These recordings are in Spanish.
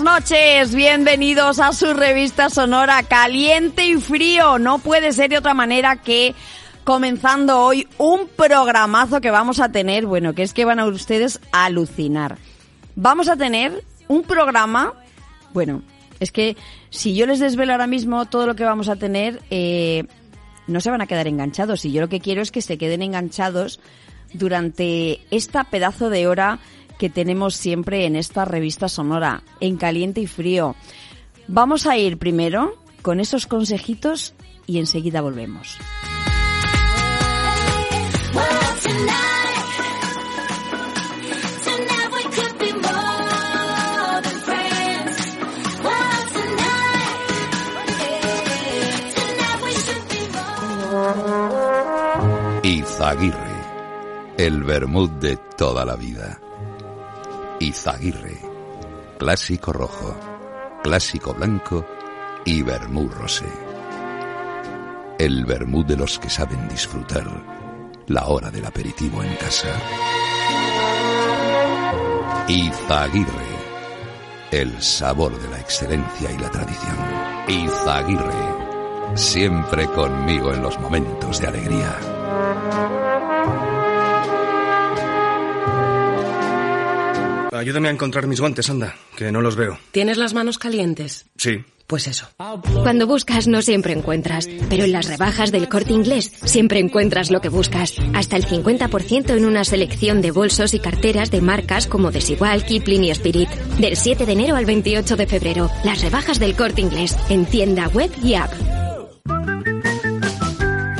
Buenas noches, bienvenidos a su revista sonora Caliente y Frío. No puede ser de otra manera que comenzando hoy un programazo que vamos a tener, bueno, que es que van a ustedes a alucinar. Vamos a tener un programa, bueno, es que si yo les desvelo ahora mismo todo lo que vamos a tener, eh, no se van a quedar enganchados. Y yo lo que quiero es que se queden enganchados durante esta pedazo de hora que tenemos siempre en esta revista sonora, en caliente y frío. Vamos a ir primero con esos consejitos y enseguida volvemos. Izaguirre, el vermut de toda la vida. Izaguirre, clásico rojo, clásico blanco y vermut rosé. El vermut de los que saben disfrutar la hora del aperitivo en casa. Izaguirre, el sabor de la excelencia y la tradición. Izaguirre, siempre conmigo en los momentos de alegría. Ayúdame a encontrar mis guantes, anda, que no los veo. ¿Tienes las manos calientes? Sí. Pues eso. Cuando buscas no siempre encuentras, pero en las rebajas del corte inglés siempre encuentras lo que buscas. Hasta el 50% en una selección de bolsos y carteras de marcas como Desigual, Kipling y Spirit. Del 7 de enero al 28 de febrero, las rebajas del corte inglés en tienda web y app.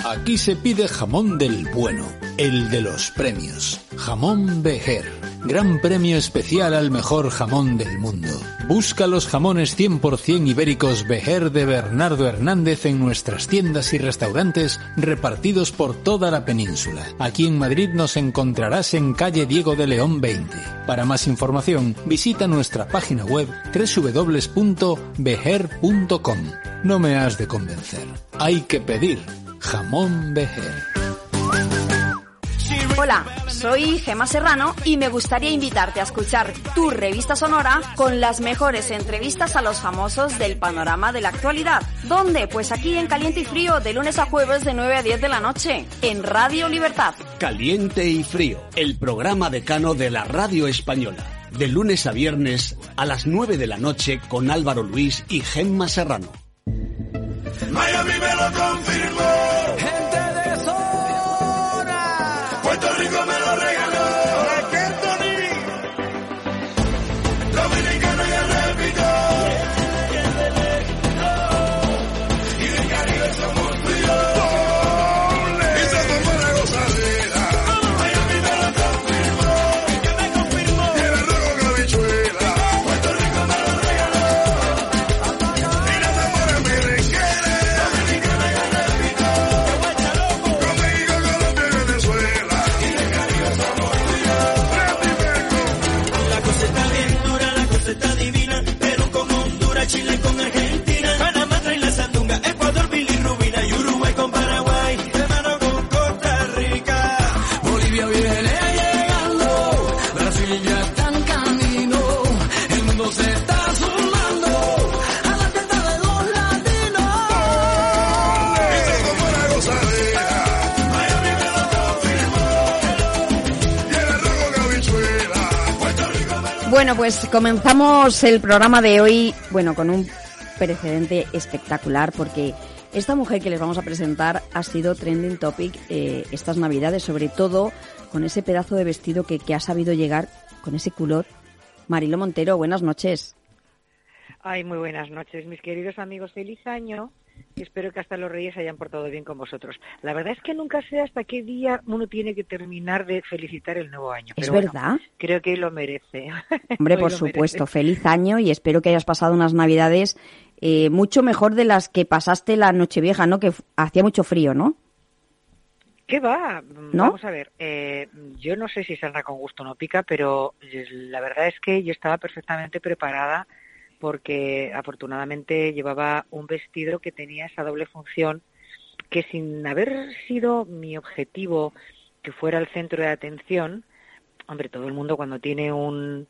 Aquí se pide jamón del bueno, el de los premios. Jamón Bejer. Gran premio especial al mejor jamón del mundo. Busca los jamones 100% ibéricos Bejer de Bernardo Hernández en nuestras tiendas y restaurantes repartidos por toda la península. Aquí en Madrid nos encontrarás en calle Diego de León 20. Para más información, visita nuestra página web www.bejer.com. No me has de convencer. Hay que pedir jamón Bejer. Hola, soy Gema Serrano y me gustaría invitarte a escuchar tu revista sonora con las mejores entrevistas a los famosos del panorama de la actualidad. ¿Dónde? Pues aquí en Caliente y Frío, de lunes a jueves de 9 a 10 de la noche, en Radio Libertad. Caliente y Frío, el programa decano de la radio española. De lunes a viernes a las 9 de la noche con Álvaro Luis y Gemma Serrano. Miami me lo confirmó. Monica, Bueno, pues comenzamos el programa de hoy, bueno, con un precedente espectacular porque Esta mujer que les vamos a presentar ha sido trending topic eh, estas navidades, sobre todo con ese pedazo de vestido que, que ha sabido llegar con ese culot. Marilo Montero, buenas noches. Ay, muy buenas noches, mis queridos amigos. Feliz año y espero que hasta los reyes se hayan portado bien con vosotros. La verdad es que nunca sé hasta qué día uno tiene que terminar de felicitar el nuevo año. ¿Es pero bueno, verdad? creo que lo merece. Hombre, Hoy por supuesto, merece. feliz año y espero que hayas pasado unas navidades eh, mucho mejor de las que pasaste la Nochevieja, ¿no? Que hacía mucho frío, ¿no? ¿Qué va? ¿No? Vamos a ver, eh, yo no sé si saldrá con gusto o no pica, pero eh, la verdad es que yo estaba perfectamente preparada porque afortunadamente llevaba un vestido que tenía esa doble función que sin haber sido mi objetivo que fuera el centro de atención, hombre, todo el mundo cuando tiene un,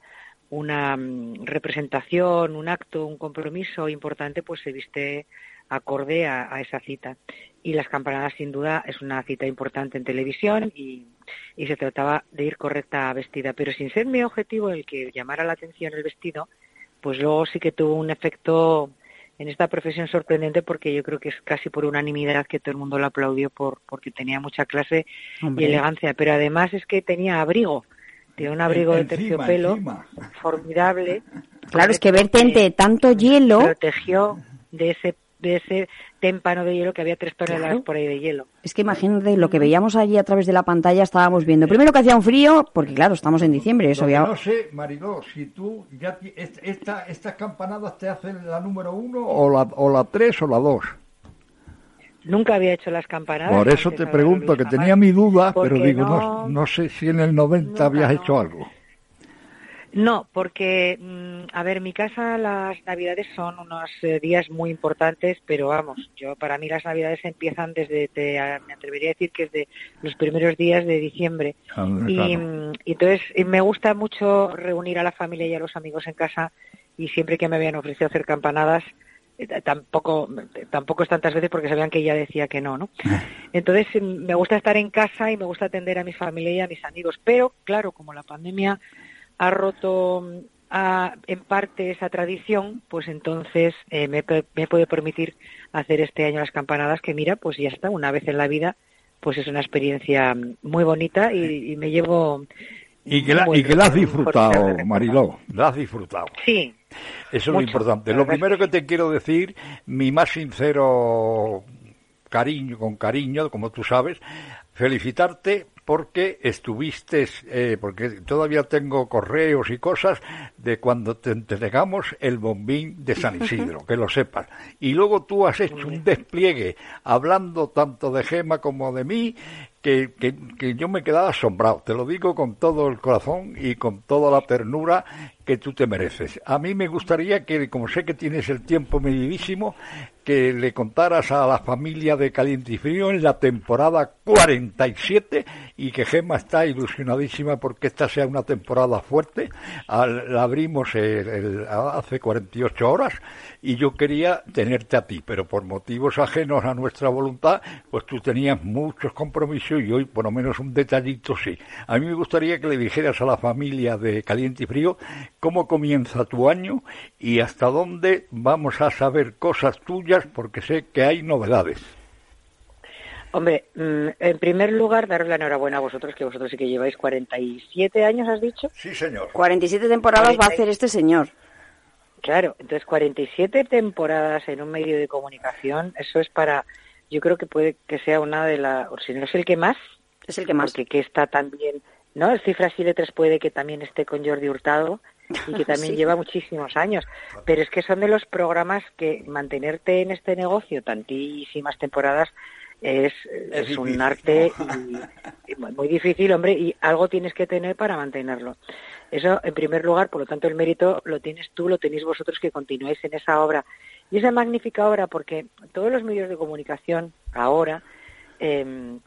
una mm, representación, un acto, un compromiso importante, pues se viste acorde a, esa cita. Y las campanadas, sin duda, es una cita importante en televisión y, y se trataba de ir correcta vestida. Pero sin ser mi objetivo el que llamara la atención el vestido, pues luego sí que tuvo un efecto en esta profesión sorprendente porque yo creo que es casi por unanimidad que todo el mundo lo aplaudió por porque tenía mucha clase Hombre. y elegancia, pero además es que tenía abrigo, tenía un abrigo de terciopelo encima. formidable. Claro, es que verte entre tanto hielo, protegió de ese de ese témpano de hielo que había tres toneladas Claro. por ahí de hielo. es que imagínate lo que veíamos allí a través de la pantalla, estábamos viendo. Primero que hacía un frío, porque claro, estamos en diciembre, eso ya... no sé, Mariló, si tú ya esta, estas campanadas te hacen la número uno o la, o la tres o la dos. Nunca había hecho las campanadas. Por eso te pregunto, que tenía mi duda, pero digo, no, no- no sé si en el 90 nunca, habías no. hecho algo. No, porque, mm, a ver, en mi casa las navidades son unos eh, días muy importantes, pero vamos, yo para mí las navidades empiezan desde, te- me atrevería a decir que es de los primeros días de diciembre. Ah, Y, claro. mm, y entonces me gusta mucho reunir a la familia y a los amigos en casa y siempre que me habían ofrecido hacer campanadas, eh, tampoco, tampoco es tantas veces porque sabían que ya decía que no, ¿no? Entonces mm, me gusta estar en casa y me gusta atender a mi familia y a mis amigos, pero claro, como la pandemia ha roto mm, a- en parte esa tradición, pues entonces eh, me, me puede permitir hacer este año las campanadas, que mira, pues ya está, una vez en la vida, pues es una experiencia mm, muy bonita y, y me llevo... Y que, la, un y buen que la has disfrutado. Mariló, la has disfrutado. Sí, Eso es lo importante. Lo primero que te quiero decir, mi más sincero cariño, con cariño, como tú sabes, felicitarte porque estuviste, eh, porque todavía tengo correos y cosas de cuando te entregamos el bombín de San Isidro, que lo sepas. Y luego tú has hecho un despliegue hablando tanto de Gema como de mí, que, que, que yo me quedaba asombrado. Te lo digo con todo el corazón y con toda la ternura que tú te mereces. A mí me gustaría que, como sé que tienes el tiempo medidísimo, que le contaras a la familia de Caliente y Frío en la temporada 47 y que Gema está ilusionadísima porque esta sea una temporada fuerte. La abrimos el- el- hace 48 horas y yo quería tenerte a ti, pero por motivos ajenos a nuestra voluntad, pues tú tenías muchos compromisos y hoy por lo menos un detallito sí. A mí me gustaría que le dijeras a la familia de Caliente y Frío cómo comienza tu año y hasta dónde vamos a saber cosas tuyas porque sé que hay novedades. Hombre, mm, en primer lugar, daros la enhorabuena a vosotros, que vosotros sí que lleváis 47 años, has dicho. Sí, señor. 47 temporadas va a hacer este señor. Claro, entonces 47 temporadas en un medio de comunicación, eso es para, yo creo que puede que sea una de las, o si no es el que más, Es el que más. porque que está también, ¿no? El Cifras y Letras puede que también esté con Jordi Hurtado y que también Sí. lleva muchísimos años, pero es que son de los programas que mantenerte en este negocio tantísimas temporadas es, es, un arte y, y muy muy difícil, hombre, y algo tienes que tener para mantenerlo. Eso, en primer lugar, por lo tanto, el mérito lo tienes tú, lo tenéis vosotros que continuáis en esa obra. Y esa magnífica obra, porque todos los medios de comunicación ahora eh,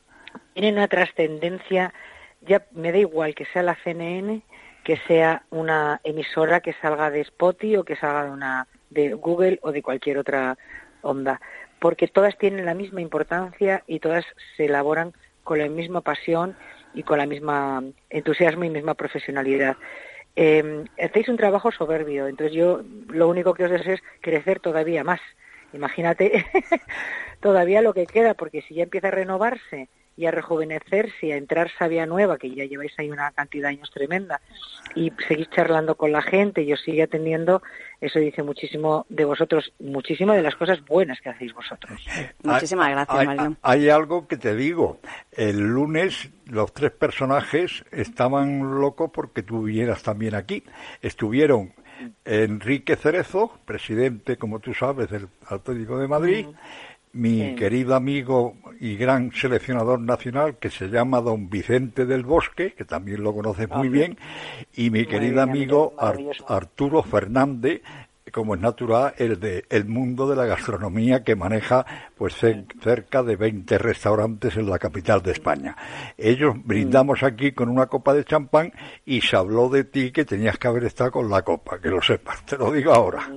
tienen una trascendencia, ya me da igual que sea la CNN, que sea una emisora que salga de Spotify o que salga de una de Google o de cualquier otra onda, porque todas tienen la misma importancia y todas se elaboran con la misma pasión y con la misma entusiasmo y misma profesionalidad. Eh, hacéis un trabajo soberbio, entonces yo lo único que os deseo es crecer todavía más Imagínate todavía lo que queda, porque si ya empieza a renovarse y a rejuvenecerse y a entrar sabia nueva, que ya lleváis ahí una cantidad de años tremenda, y seguís charlando con la gente y os sigue atendiendo, eso dice muchísimo de vosotros, muchísimo de las cosas buenas que hacéis vosotros. Muchísimas gracias, hay, Mariló. hay algo que te digo. El lunes los tres personajes estaban locos porque tú vinieras también aquí. Estuvieron Enrique Cerezo, presidente, como tú sabes, del Atlético de Madrid, mi Sí. querido amigo y gran seleccionador nacional que se llama don Vicente del Bosque, que también lo conoces muy bien, y mi Muy querido bien, amigo Ar-. Arturo Fernández, como es natural, el de el mundo de la gastronomía que maneja pues cer- cerca de 20 restaurantes en la capital de España. Ellos brindamos aquí con una copa de champán y se habló de ti que tenías que haber estado con la copa, que lo sepas, te lo digo ahora.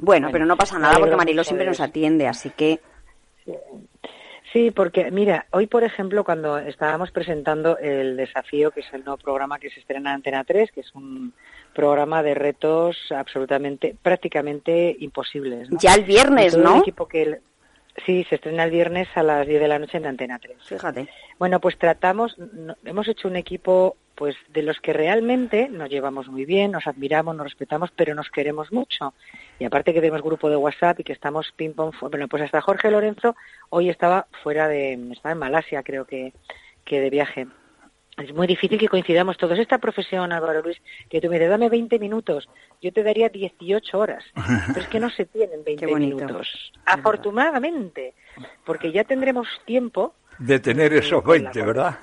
Bueno, pero no pasa nada porque mucho siempre nos atiende, así que Sí, porque mira, hoy por ejemplo cuando estábamos presentando el desafío, que es el nuevo programa que se estrena en Antena 3, que es un programa de retos absolutamente, prácticamente imposibles. ¿no? ya el viernes, todo el ¿no? equipo que el- Sí, se estrena el viernes a las 10 de la noche en Antena 3. Fíjate. Bueno, pues tratamos, no- hemos hecho un equipo pues de los que realmente nos llevamos muy bien, nos admiramos, nos respetamos, pero nos queremos mucho. Y aparte que tenemos grupo de WhatsApp y que estamos ping pong, fu- bueno, pues hasta Jorge Lorenzo hoy estaba fuera de, estaba en Malasia creo que, que de viaje. Es muy difícil que coincidamos todos. Esta profesión, Álvaro Luis, que tú me dices, dame 20 minutos, yo te daría 18 horas. Pero es que no se tienen 20 Qué bonito. minutos. Afortunadamente, porque ya tendremos tiempo De tener esos con la 20, ¿verdad?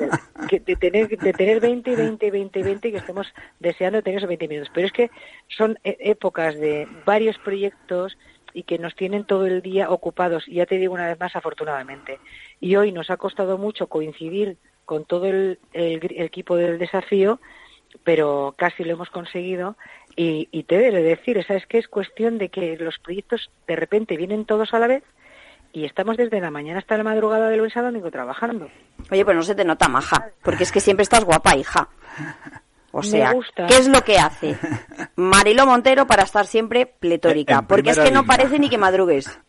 que de tener de tener 20 20 20 20 que estemos deseando tener esos 20 minutos. Pero es que son e- épocas de varios proyectos y que nos tienen todo el día ocupados. Y ya te digo una vez más afortunadamente. Y hoy nos ha costado mucho coincidir con todo el, el gr- el equipo del desafío pero casi lo hemos conseguido. Y, y te he de decir, ¿sabes que Es cuestión de que los proyectos de repente vienen todos a la vez y estamos desde la mañana hasta la madrugada de lunes a domingo trabajando. Oye, pues no se te nota maja, porque es que siempre estás guapa, hija. O sea. ¿qué es lo que hace Mariló Montero para estar siempre pletórica? En Porque es que no línea. parece ni que madrugues.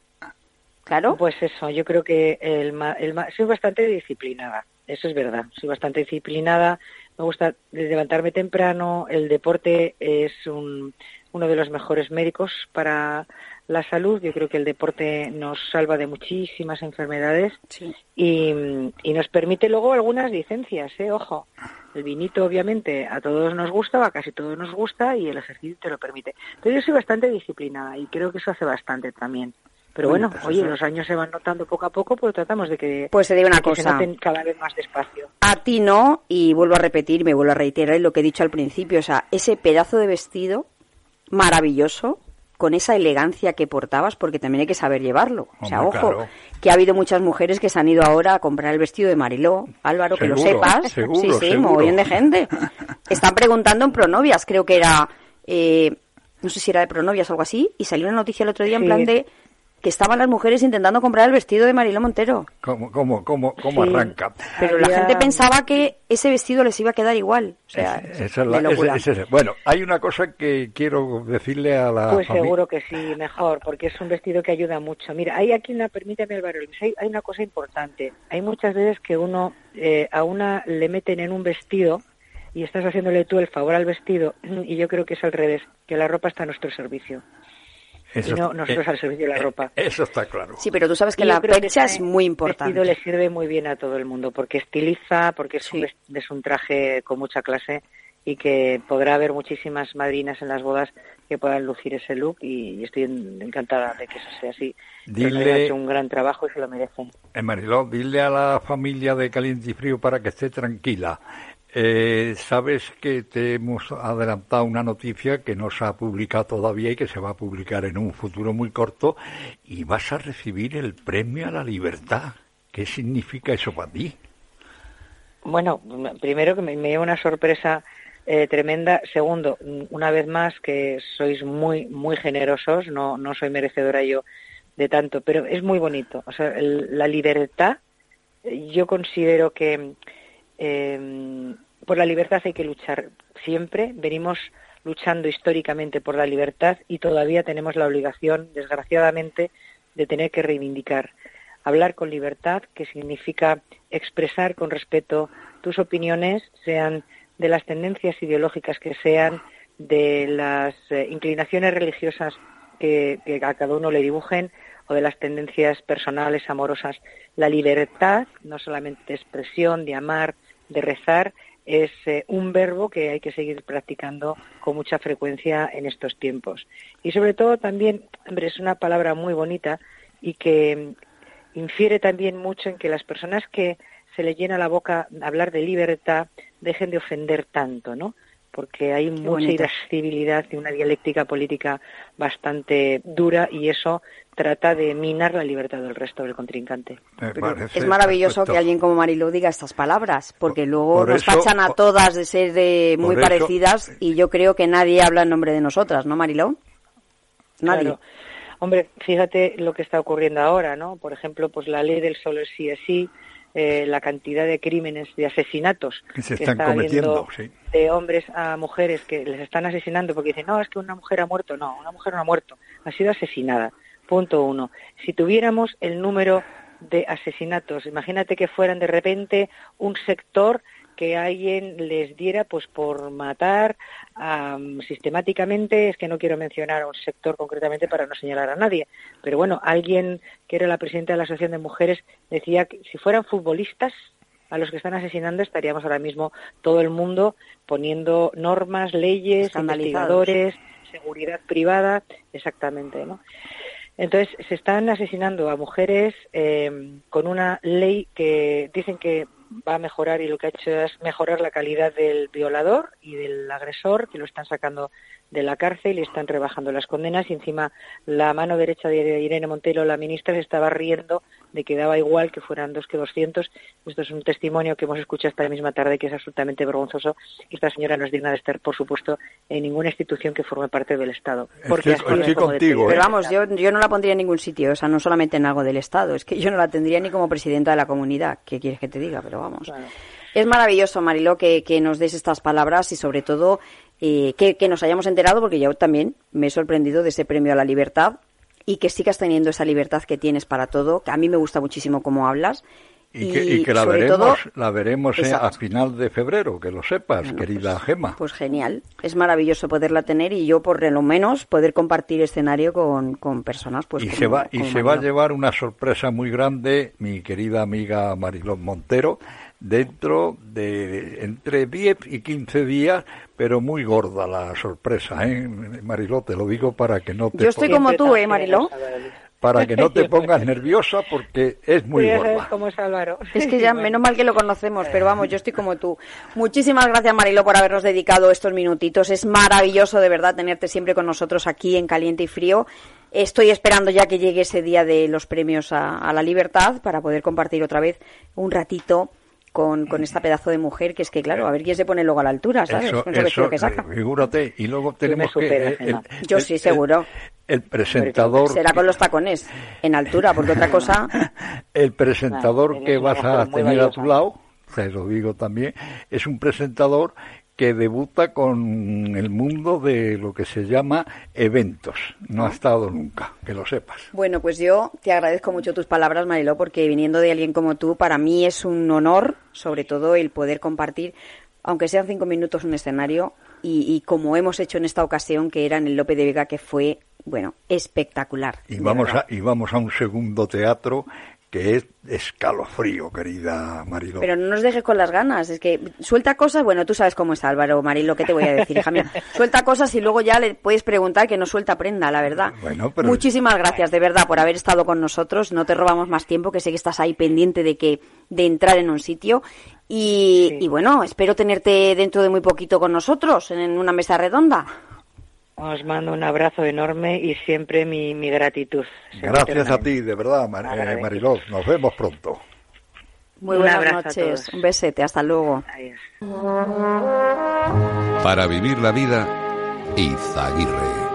Claro. Pues eso, yo creo que el, ma- el ma- soy bastante disciplinada, eso es verdad, soy bastante disciplinada, me gusta levantarme temprano, el deporte es un- uno de los mejores médicos para la salud, yo creo que el deporte nos salva de muchísimas enfermedades Sí. y, y nos permite luego algunas licencias, ¿eh? ojo. El vinito, obviamente, a todos nos gusta, a casi todos nos gusta y el ejercicio te lo permite. Pero yo soy bastante disciplinada y creo que eso hace bastante también. Pero Bueno, bueno, pues oye, eso- los años se van notando poco a poco, pues tratamos de que, Pues te digo una de que se cosa. noten cada vez más despacio. A ti no, y vuelvo a repetir, me vuelvo a reiterar lo que he dicho al principio, o sea, ese pedazo de vestido maravilloso, con esa elegancia que portabas, porque también hay que saber llevarlo. o sea, Hombre, ojo, claro. que ha habido muchas mujeres que se han ido ahora a comprar el vestido de Mariló. Álvaro, que lo sepas. seguro, sí, sí, seguro. mogollón de gente. Están preguntando en Pronovias, creo que era, eh, no sé si era de Pronovias o algo así, y salió una noticia el otro día en plan de que estaban las mujeres intentando comprar el vestido de Mariló Montero. ¿Cómo, cómo, cómo, cómo Sí. arranca? Pero la gente pensaba que ese vestido les iba a quedar igual. O sea, Esa es la- de locura. ese- ese- bueno, hay una cosa que quiero decirle a la Pues seguro que sí, mejor, porque es un vestido que ayuda mucho. Mira, hay aquí una, permítame Álvaro hay, hay una cosa importante. Hay muchas veces que uno, eh, a una le meten en un vestido y estás haciéndole tú el favor al vestido y yo creo que es al revés, que la ropa está a nuestro servicio. Eso- y no nosotros eh, al servicio de la eh, ropa. Eso está claro. Sí, pero tú sabes que Y la fecha este es muy importante. vestido le sirve muy bien a todo el mundo porque estiliza, porque es, un, Sí. es un traje con mucha clase y que podrá haber muchísimas madrinas en las bodas que puedan lucir ese look y, estoy en- encantada de que eso sea así. Dile- han hecho un gran trabajo y se lo merecen. Eh, Mariló, dile a la familia de Caliente y Frío para que esté tranquila. Eh, Sabes que te hemos adelantado una noticia que no se ha publicado todavía y que se va a publicar en un futuro muy corto y vas a recibir el premio a la libertad. ¿Qué significa eso para ti? Bueno, primero que me, me lleva una sorpresa eh, tremenda. Segundo, una vez más que sois muy, muy generosos. No, no soy merecedora yo de tanto, pero es muy bonito. O sea, la libertad, yo considero que eh, por la libertad hay que luchar siempre. Venimos luchando históricamente por la libertad y todavía tenemos la obligación, desgraciadamente, de tener que reivindicar. Hablar con libertad, que significa expresar con respeto tus opiniones, sean de las tendencias ideológicas que sean, de las eh, inclinaciones religiosas que, que a cada uno le dibujen o de las tendencias personales, amorosas. La libertad, no solamente de expresión, de amar, de rezar, es eh, un verbo que hay que seguir practicando con mucha frecuencia en estos tiempos. Y sobre todo también, hombre, es una palabra muy bonita y que infiere también mucho en que las personas que se le llena la boca hablar de libertad dejen de ofender tanto, ¿no? Porque hay mucha irascibilidad y una dialéctica política bastante dura y eso trata de minar la libertad del resto del contrincante. es maravilloso que alguien como Mariló diga estas palabras, porque luego nos tachan a todas de ser de muy parecidas y yo creo que nadie habla en nombre de nosotras, ¿no, Mariló? Nadie. Hombre, fíjate lo que está ocurriendo ahora, ¿no? Por ejemplo, pues la ley del solo es sí es sí, eh, la cantidad de crímenes, de asesinatos que se están cometiendo, de hombres a mujeres que les están asesinando porque dicen, no, es que una mujer ha muerto. No, una mujer no ha muerto, ha sido asesinada. Punto uno. Si tuviéramos el número de asesinatos, imagínate que fueran de repente un sector que alguien les diera pues por matar sistemáticamente, es que no quiero mencionar a un sector concretamente para no señalar a nadie, pero bueno, alguien que era la presidenta de la Asociación de Mujeres decía que si fueran futbolistas a los que están asesinando estaríamos ahora mismo todo el mundo poniendo normas, leyes, investigadores, seguridad privada, exactamente, ¿no? Entonces, se están asesinando a mujeres eh, con una ley que dicen que va a mejorar y lo que ha hecho es mejorar la calidad del violador y del agresor, que lo están sacando de la cárcel y están rebajando las condenas y encima la mano derecha de Irene Montero, la ministra, se estaba riendo de que daba igual que fueran dos que doscientos. Esto es un testimonio que hemos escuchado esta misma tarde que es absolutamente vergonzoso. Esta señora no es digna de estar, por supuesto, en ninguna institución que forme parte del Estado. Porque estoy, contigo. ¿eh? Pero vamos, yo, yo no la pondría en ningún sitio, o sea, no solamente en algo del Estado, es que yo no la tendría ni como presidenta de la comunidad. ¿Qué quieres que te diga? Pero vamos. Es maravilloso, Mariló, que, que, nos des estas palabras y sobre todo eh, que, que, nos hayamos enterado, porque yo también me he sorprendido de ese premio a la libertad y que sigas teniendo esa libertad que tienes para todo, que a mí me gusta muchísimo cómo hablas. Y que, y que la, veremos, la veremos eh, a final de febrero, que lo sepas, querida pues, Gema. Pues genial, es maravilloso poderla tener y yo por lo menos poder compartir escenario con, con personas. Pues y se va, y se va a llevar una sorpresa muy grande, mi querida amiga Marilón Montero, dentro de entre 10 y 15 días, pero muy gorda la sorpresa, ¿eh? Mariló, te lo digo para que no te Yo estoy como tú, ¿eh, Mariló? Para que no te pongas nerviosa porque es muy gorda. es, es que ya, menos mal que lo conocemos, pero vamos, yo estoy como tú. Muchísimas gracias, Mariló, por habernos dedicado estos minutitos. Es maravilloso, de verdad, tenerte siempre con nosotros aquí en Caliente y Frío. Estoy esperando ya que llegue ese día de los premios a, a la libertad para poder compartir otra vez un ratito con, con, esta pedazo de mujer que es que, claro, a ver quién se pone luego a la altura, ¿sabes? Eso, eso que saca. figúrate, y luego tenemos que... El, Yo sí, seguro. El, presentador... Será con los tacones, en altura, porque otra cosa... el presentador que vas a tener a tu lado, te lo digo también, es un presentador que debuta con el mundo de lo que se llama eventos. No ha estado nunca, que lo sepas. Bueno, pues yo te agradezco mucho tus palabras, Mariló, porque viniendo de alguien como tú, para mí es un honor, sobre todo, el poder compartir, aunque sean cinco minutos, un escenario, y, y como hemos hecho en esta ocasión, que era en el Lope de Vega, que fue, bueno, espectacular. Y vamos, a, y vamos a un segundo teatro que es escalofrío, querida Marilo. Pero no nos dejes con las ganas, es que suelta cosas, bueno, tú sabes cómo es Álvaro, Marilo, ¿qué te voy a decir, hija mía? Suelta cosas y luego ya le puedes preguntar que no suelta prenda, la verdad. Bueno, pero... Muchísimas gracias, de verdad, por haber estado con nosotros, no te robamos más tiempo, que sé que estás ahí pendiente de que de entrar en un sitio y, sí. y bueno, espero tenerte dentro de muy poquito con nosotros en una mesa redonda. Os mando un abrazo enorme y siempre mi, mi gratitud. Gracias a ti, de verdad, Mar eh, Mariló. Nos vemos pronto. Muy buenas noches. Un besete. Hasta luego. Adiós. Para vivir la vida, Izaguirre.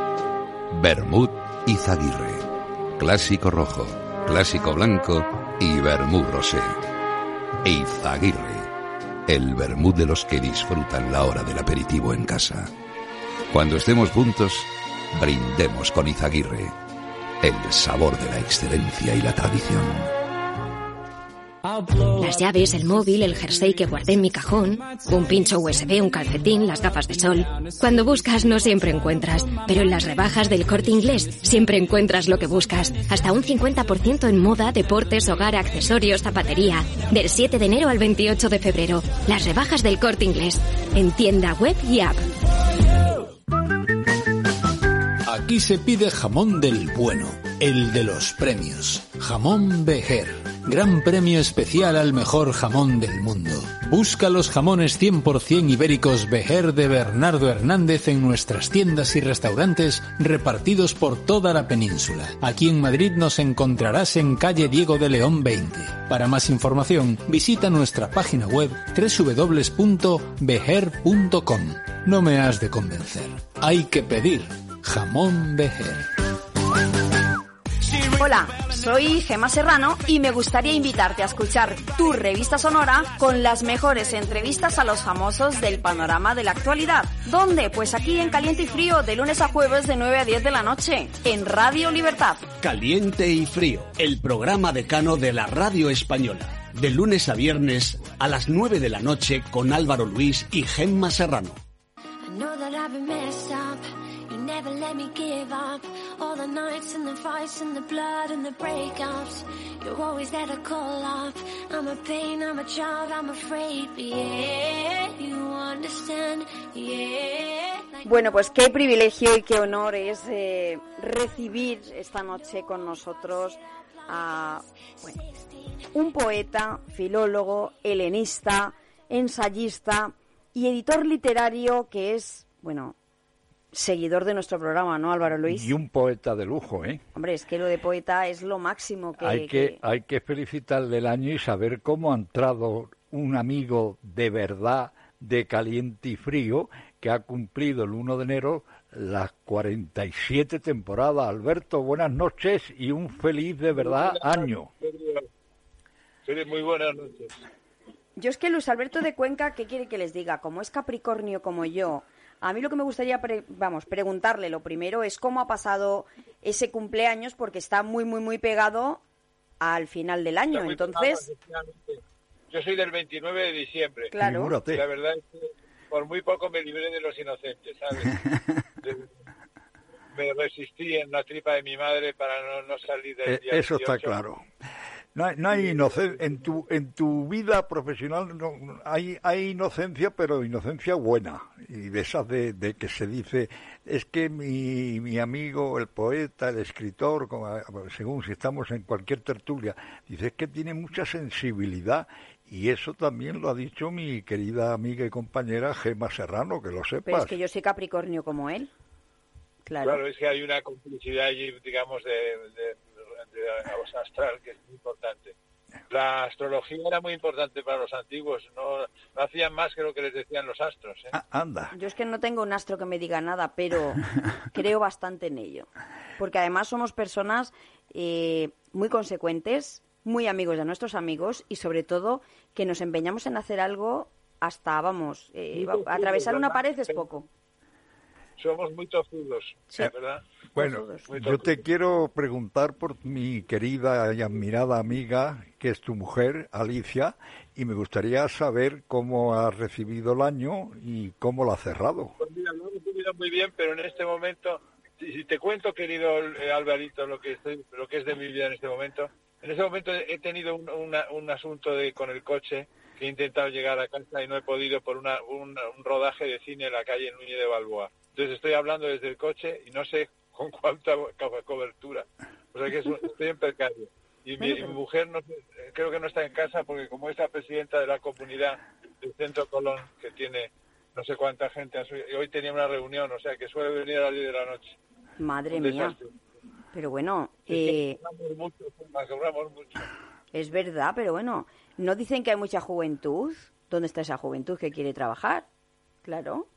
Bermud Izaguirre. Clásico rojo, clásico blanco y Bermud rosé. Izaguirre. El Bermud de los que disfrutan la hora del aperitivo en casa. Cuando estemos juntos, brindemos con Izaguirre. el sabor de la excelencia y la tradición. Las llaves, el móvil, el jersey que guardé en mi cajón, un pincho USB, un calcetín, las gafas de sol. Cuando buscas no siempre encuentras, pero en las rebajas del corte inglés siempre encuentras lo que buscas. Hasta un 50% en moda, deportes, hogar, accesorios, zapatería. Del 7 de enero al 28 de febrero. Las rebajas del corte inglés. En tienda web y app. Aquí se pide jamón del bueno, el de los premios. Jamón Bejer. Gran premio especial al mejor jamón del mundo. Busca los jamones 100% ibéricos Bejer de Bernardo Hernández en nuestras tiendas y restaurantes repartidos por toda la península. Aquí en Madrid nos encontrarás en calle Diego de León 20. Para más información, visita nuestra página web www.bejer.com. No me has de convencer. Hay que pedir jamón Bejer. Hola, soy Gema Serrano y me gustaría invitarte a escuchar tu revista sonora con las mejores entrevistas a los famosos del panorama de la actualidad. ¿Dónde? Pues aquí en Caliente y Frío, de lunes a jueves de 9 a 10 de la noche, en Radio Libertad. Caliente y Frío, el programa decano de la radio española. De lunes a viernes a las 9 de la noche con Álvaro Luis y Gemma Serrano. Never let me give up. All the nights and the fights and the blood and the breakups. You're always there to call up. I'm a pain, I'm a child, I'm afraid. Yeah, you understand. Yeah. Bueno, pues qué privilegio y qué honor es eh, recibir esta noche con nosotros a bueno, un poeta, filólogo, helenista, ensayista y editor literario que es, bueno, seguidor de nuestro programa, ¿no, Álvaro Luis? Y un poeta de lujo, ¿eh? Hombre, es que lo de poeta es lo máximo que... Hay que, Hay que felicitarle el año y saber cómo ha entrado un amigo de verdad, de caliente y frío, que ha cumplido el 1 de enero las 47 temporadas. Alberto, buenas noches y un feliz de verdad año. Feliz, muy buenas noches. Yo es que Luis Alberto de Cuenca, ¿qué quiere que les diga? Como es Capricornio como yo, a mí lo que me gustaría, vamos, preguntarle lo primero es cómo ha pasado ese cumpleaños porque está muy, muy, muy pegado al final del año. Entonces, yo soy del 29 de diciembre. Claro. La verdad es que por muy poco me libré de los inocentes, ¿sabes? me resistí en la tripa de mi madre para no, salir del eh, día Eso está claro. No hay, no hay inocencia en tu en tu vida profesional no, hay hay inocencia pero inocencia buena. Y de esas de, de que se dice es que mi, mi amigo el poeta el escritor como, según si estamos en cualquier tertulia dice es que tiene mucha sensibilidad y eso también lo ha dicho mi querida amiga y compañera Gema Serrano que lo sepas pero es que yo soy Capricornio como él. Claro. Claro es que hay una complicidad allí digamos de, de de la astral, que es muy importante. La astrología era muy importante para los antiguos, no, hacían más que lo que les decían los astros. ¿eh? Ah, anda. Yo es que no tengo un astro que me diga nada, pero creo bastante en ello. Porque además somos personas eh, muy consecuentes, muy amigos de nuestros amigos y sobre todo que nos empeñamos en hacer algo hasta, vamos, eh, atravesar una pared es poco. Somos muy tozudos, ¿verdad? Bueno, yo te quiero preguntar por mi querida y admirada amiga, que es tu mujer, Alicia, y me gustaría saber cómo ha recibido el año y cómo lo ha cerrado. Pues mira, lo he recibido muy bien, pero en este momento, si te cuento, querido eh, Alvarito, lo que, estoy, lo que es de mi vida en este momento, en este momento he tenido un, asunto de, con el coche que he intentado llegar a casa y no he podido por una, un, rodaje de cine en la calle Núñez de Balboa. Entonces estoy hablando desde el coche y no sé con cuánta cobertura. O sea que estoy en percario. Y mi, mujer no, creo que no está en casa porque como es la presidenta de la comunidad del Centro Colón, que tiene no sé cuánta gente, hoy tenía una reunión, o sea que suele venir a las 10 de la noche. Madre mía. Pero bueno, eh, mucho, mucho. es verdad, pero bueno, ¿no dicen que hay mucha juventud? ¿Dónde está esa juventud que quiere trabajar? Claro.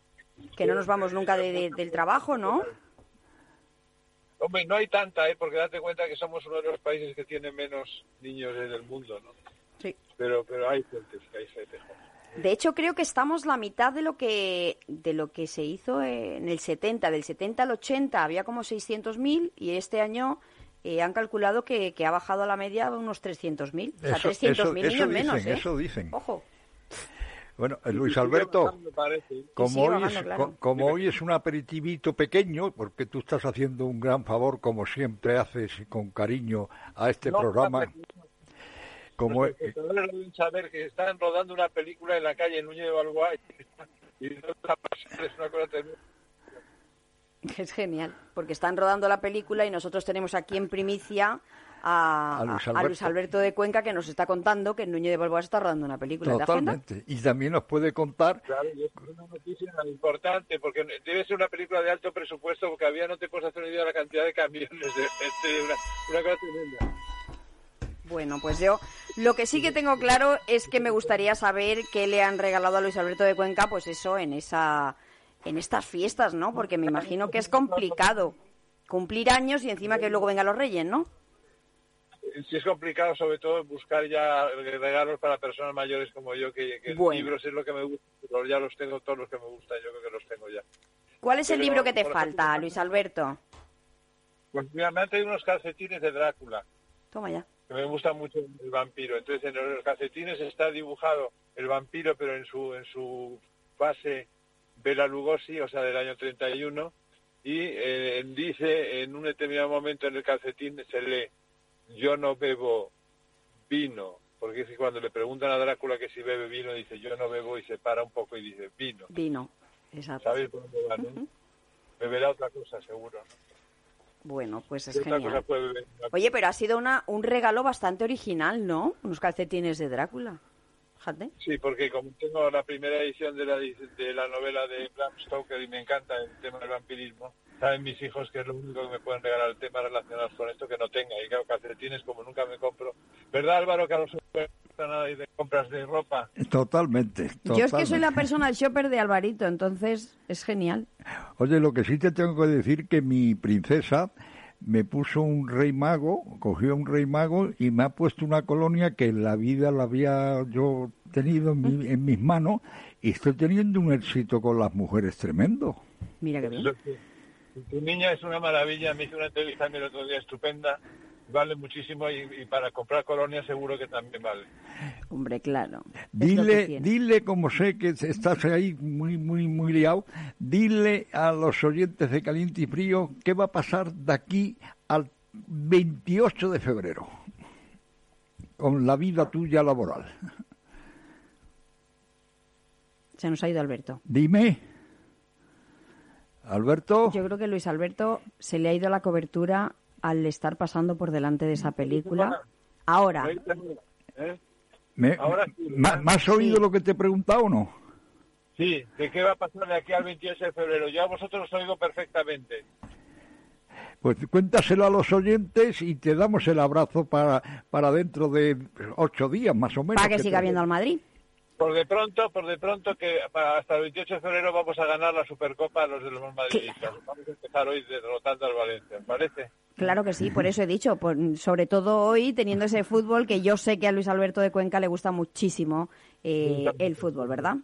Que no nos vamos nunca del trabajo, ¿no? Hombre, no hay tanta, ¿eh? porque date cuenta que somos uno de los países que tiene menos niños en el mundo, ¿no? Sí. Pero, pero hay gente, hay gente. De hecho, creo que estamos la mitad de lo que de lo que se hizo en el 70. Del 70 al 80 había como 600.000 y este año eh, han calculado que, que ha bajado a la media unos 300.000. O sea, Eso- 300.000 eso- niños menos, ¿eh? eso dicen. Ojo. Bueno, eh, Luis Alberto, como, hoy, es, claro. como hoy es un aperitivito pequeño, porque tú estás haciendo un gran favor, como siempre haces con cariño a este No, programa, como, deben saber que están rodando una película en la calle Núñez de Balboa y, no es una cosa tremenda. Es genial, porque están rodando la película y nosotros tenemos aquí en primicia a, A Luis a- a Luis Alberto. De Cuenca que nos está contando que Núñez de Balboa está rodando una película. Totalmente. Y también nos puede contar Claro, y es una noticia importante porque debe ser una película de alto presupuesto porque había no te puedes hacer una idea de la cantidad de camiones de una, una cosa tremenda. Bueno, pues yo lo que sí que tengo claro es que me gustaría saber qué le han regalado a Luis Alberto de Cuenca, pues eso, en esa en estas fiestas, ¿no? Porque me imagino que es complicado cumplir años y encima que luego vengan los reyes, ¿no? Sí es complicado sobre todo buscar ya regalos para personas mayores como yo que, que Bueno. libros es lo que me gusta, pero ya los tengo todos los que me gustan, yo creo que los tengo ya. ¿Cuál es el libro que te falta, ejemplo, Luis Alberto? Pues mira, me han traído unos calcetines de Drácula. Toma ya. que me gusta mucho el vampiro. Entonces en los calcetines está dibujado el vampiro, pero en su en su base Bela Lugosi, o sea, del año 31, y eh, dice en un determinado momento en el calcetín se lee yo no bebo vino, porque es que cuando le preguntan a Drácula que si bebe vino, dice yo no bebo y se para un poco y dice vino. Vino. Exacto. ¿Sabéis por dónde va, no? Beberá otra cosa, seguro. ¿no? Bueno, pues es ¿Qué otra cosa genial. Oye, pero ha sido una, un regalo bastante original, ¿no? Unos calcetines de Drácula. Fíjate. Sí, porque como tengo la primera edición de la, de la novela de Bram Stoker y me encanta el tema del vampirismo, saben mis hijos que es lo único que me pueden regalar el tema relacionados con esto que no tenga. Y claro, calcetines como nunca me compro. ¿Verdad, Álvaro, que a los nada de compras de ropa? totalmente. Yo es que soy la totalmente. persona del shopper de Alvarito, entonces es genial. Oye, lo que sí te tengo que decir que mi princesa me puso un rey mago, cogió un rey mago y me ha puesto una colonia que en la vida la había yo tenido en, mi- en mis manos y estoy teniendo un éxito con las mujeres tremendo. Mira qué bien. Tu niña es una maravilla, me hizo una entrevista el otro día estupenda, vale muchísimo y, y para comprar colonias seguro que también vale. Hombre, claro. Dile, dile, como sé que estás ahí muy, muy, muy liado, dile a los oyentes de Caliente y Frío qué va a pasar de aquí al 28 de febrero con la vida tuya laboral. Se nos ha ido Alberto. Dime, Alberto, Yo creo que Luis Alberto se le ha ido la cobertura al estar pasando por delante de esa película. Ahora, ¿Eh? ¿me, Ahora sí, ¿me- ¿verdad? me has oído Sí. lo que te he preguntado o no? Sí, ¿de qué va a pasar de aquí al 28 de febrero? Yo a vosotros os oigo perfectamente. Pues cuéntaselo a los oyentes y te damos el abrazo para, para dentro de ocho días más o menos. para que siga te- viendo al Madrid. Por de pronto, por de pronto que para- hasta el 28 de febrero vamos a ganar la Supercopa a los de los madridistas. Vamos a empezar hoy derrotando al Valencia, ¿me parece? Claro que sí, por eso he dicho, por- sobre todo hoy teniendo ese fútbol que yo sé que a Luis Alberto de Cuenca le gusta muchísimo eh, el fútbol, ¿verdad?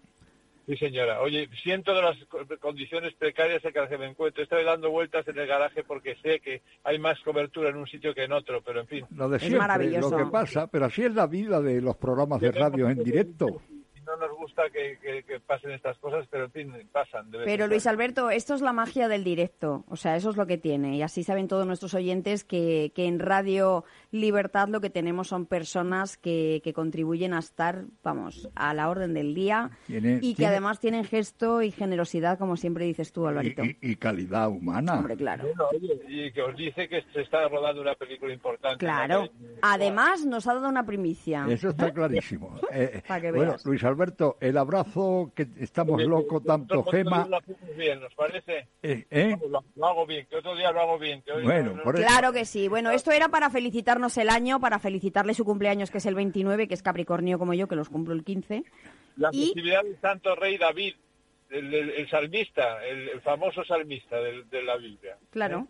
Sí, señora. Oye, siento de las co- condiciones precarias en las que me encuentro. Estoy dando vueltas en el garaje porque sé que hay más cobertura en un sitio que en otro, pero en fin. Lo de siempre, lo que pasa, pero así es la vida de los programas de radio en directo. No nos gusta que, que- que pasen estas cosas, pero en fin, pasan. de vez Pero en Luis. Alberto, esto es la magia del directo, o sea, eso es lo que tiene. Y así saben todos nuestros oyentes que, que en Radio Libertad lo que tenemos son personas que, que contribuyen a estar, vamos, a la orden del día Tiene- y que tiene- además tienen gesto y generosidad, como siempre dices tú, Alvarito. Y, y calidad humana. Hombre, claro. Bueno, oye, y que os dice que se está rodando una película importante. Claro. ¿no? Además, nos ha dado una primicia. Eso está clarísimo. Eh, Para que bueno. Luis Alberto, el abrazo que estamos locos, que tanto Gema. Lo hacemos bien, ¿nos parece? Eh, ¿eh? Vamos, Lo, lo hago bien, que otro día lo hago bien. Que hoy Bueno, no- no- por eso- Claro que sí. Bueno, esto era para felicitarnos el año, para felicitarle su cumpleaños, que es el 29, que es Capricornio como yo, que los cumplo el 15. La Y- festividad del Santo Rey David, el, el- el salmista, el, el famoso salmista del- de, la Biblia. Claro.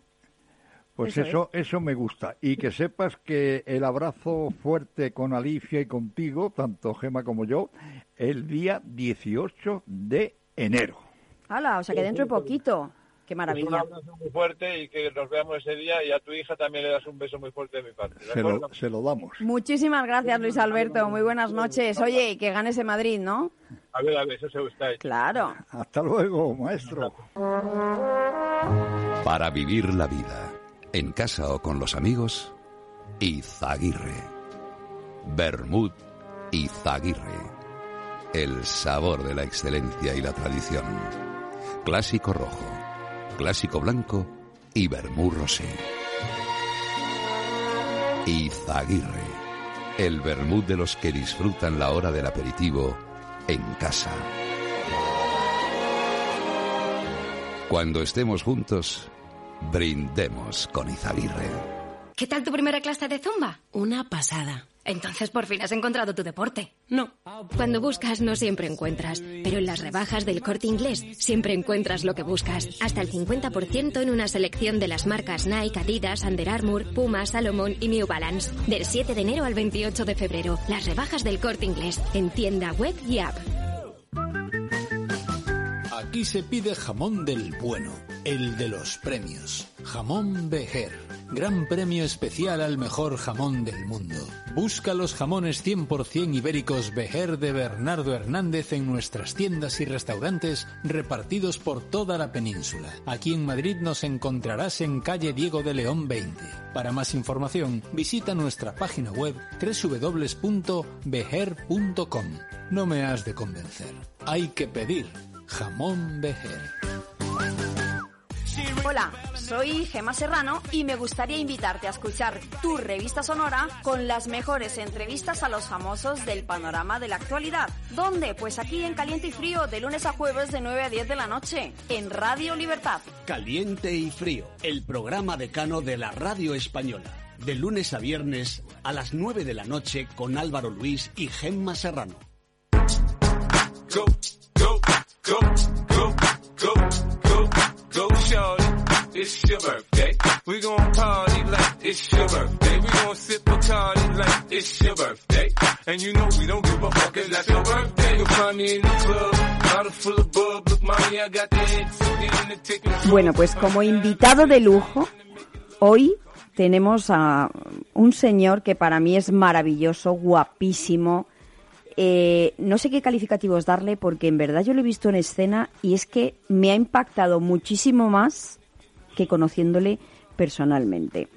Pues Eso eso, eso, me gusta. Y que sepas que el abrazo fuerte con Alicia y contigo, tanto Gema como yo, el día 18 de enero. Hala, o sea que dentro de poquito. Qué Un maravilla. abrazo muy fuerte y que nos veamos ese día y a tu hija también le das un beso muy fuerte de mi parte. ¿de Se lo, se lo damos. Muchísimas gracias, Luis Alberto. Muy buenas noches. Oye, que ganes en Madrid, ¿no? A ver, a ver, eso se hecho. Claro. Hasta luego, maestro. Para vivir la vida, en casa o con los amigos, Izaguirre. Bermud Izaguirre. El sabor de la excelencia y la tradición. Clásico rojo, clásico blanco y vermú rosé. Izaguirre. El vermut de los que disfrutan la hora del aperitivo en casa. Cuando estemos juntos, brindemos con Izaguirre. ¿Qué tal tu primera clase de zumba? Una pasada. Entonces por fin has encontrado tu deporte. No. Cuando buscas no siempre encuentras, pero en las rebajas del corte inglés siempre encuentras lo que buscas. Hasta el 50% en una selección de las marcas Nike, Adidas, Under Armour, Puma, Salomon y New Balance. Del 7 de enero al 28 de febrero, las rebajas del corte inglés en tienda web y app. Aquí se pide jamón del bueno, el de los premios. Jamón Bejer. Gran premio especial al mejor jamón del mundo. Busca los jamones 100% ibéricos Bejer de Bernardo Hernández en nuestras tiendas y restaurantes repartidos por toda la península. Aquí en Madrid nos encontrarás en calle Diego de León 20. Para más información, visita nuestra página web www.bejer.com. No me has de convencer. Hay que pedir jamón Bejer. Hola, soy Gema Serrano y me gustaría invitarte a escuchar tu revista sonora con las mejores entrevistas a los famosos del panorama de la actualidad. ¿Dónde? Pues aquí en Caliente y Frío, de lunes a jueves de 9 a 10 de la noche, en Radio Libertad. Caliente y frío, el programa decano de la radio española. De lunes a viernes a las 9 de la noche con Álvaro Luis y Gemma Serrano. Go, go, go, go, go, go, go, shorty. It's your birthday. We gon' party like it's your birthday. We gon' sip Bacardi like it's your birthday. And you know we don't give a fuck if that's your birthday. You'll find me in the club. Bueno, pues como invitado de lujo, hoy tenemos a un señor que para mí es maravilloso, guapísimo. Eh, no sé qué calificativos darle porque en verdad yo lo he visto en escena y es que me ha impactado muchísimo más que conociéndole personalmente.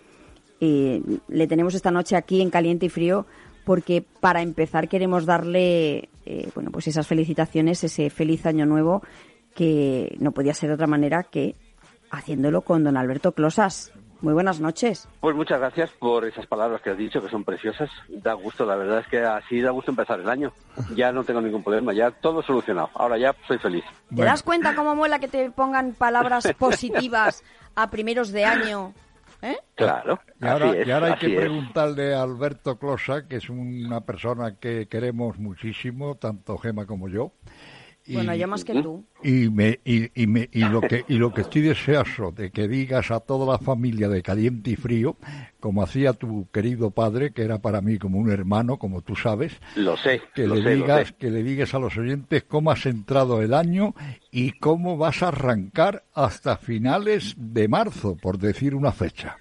Eh, le tenemos esta noche aquí en Caliente y Frío porque para empezar queremos darle eh, bueno pues esas felicitaciones, ese feliz año nuevo que no podía ser de otra manera que haciéndolo con don Alberto Closas. Muy buenas noches. Pues muchas gracias por esas palabras que has dicho, que son preciosas. Da gusto, la verdad es que así da gusto empezar el año. Ya no tengo ningún problema, ya todo solucionado. Ahora ya soy feliz. ¿Te das cuenta cómo mola que te pongan palabras positivas a primeros de año? ¿Eh? Claro. Y ahora, así es, y ahora hay así que es. preguntarle a Alberto Closa, que es una persona que queremos muchísimo, tanto Gema como yo. Y- Bueno, yo más que tú. Y, me, y, y, me, y, lo que, y lo que estoy deseoso de que digas a toda la familia de Caliente y Frío, como hacía tu querido padre, que era para mí como un hermano, como tú sabes, Lo sé, que lo le sé, lo digas sé. que le digas a los oyentes cómo has entrado el año y cómo vas a arrancar hasta finales de marzo, por decir una fecha.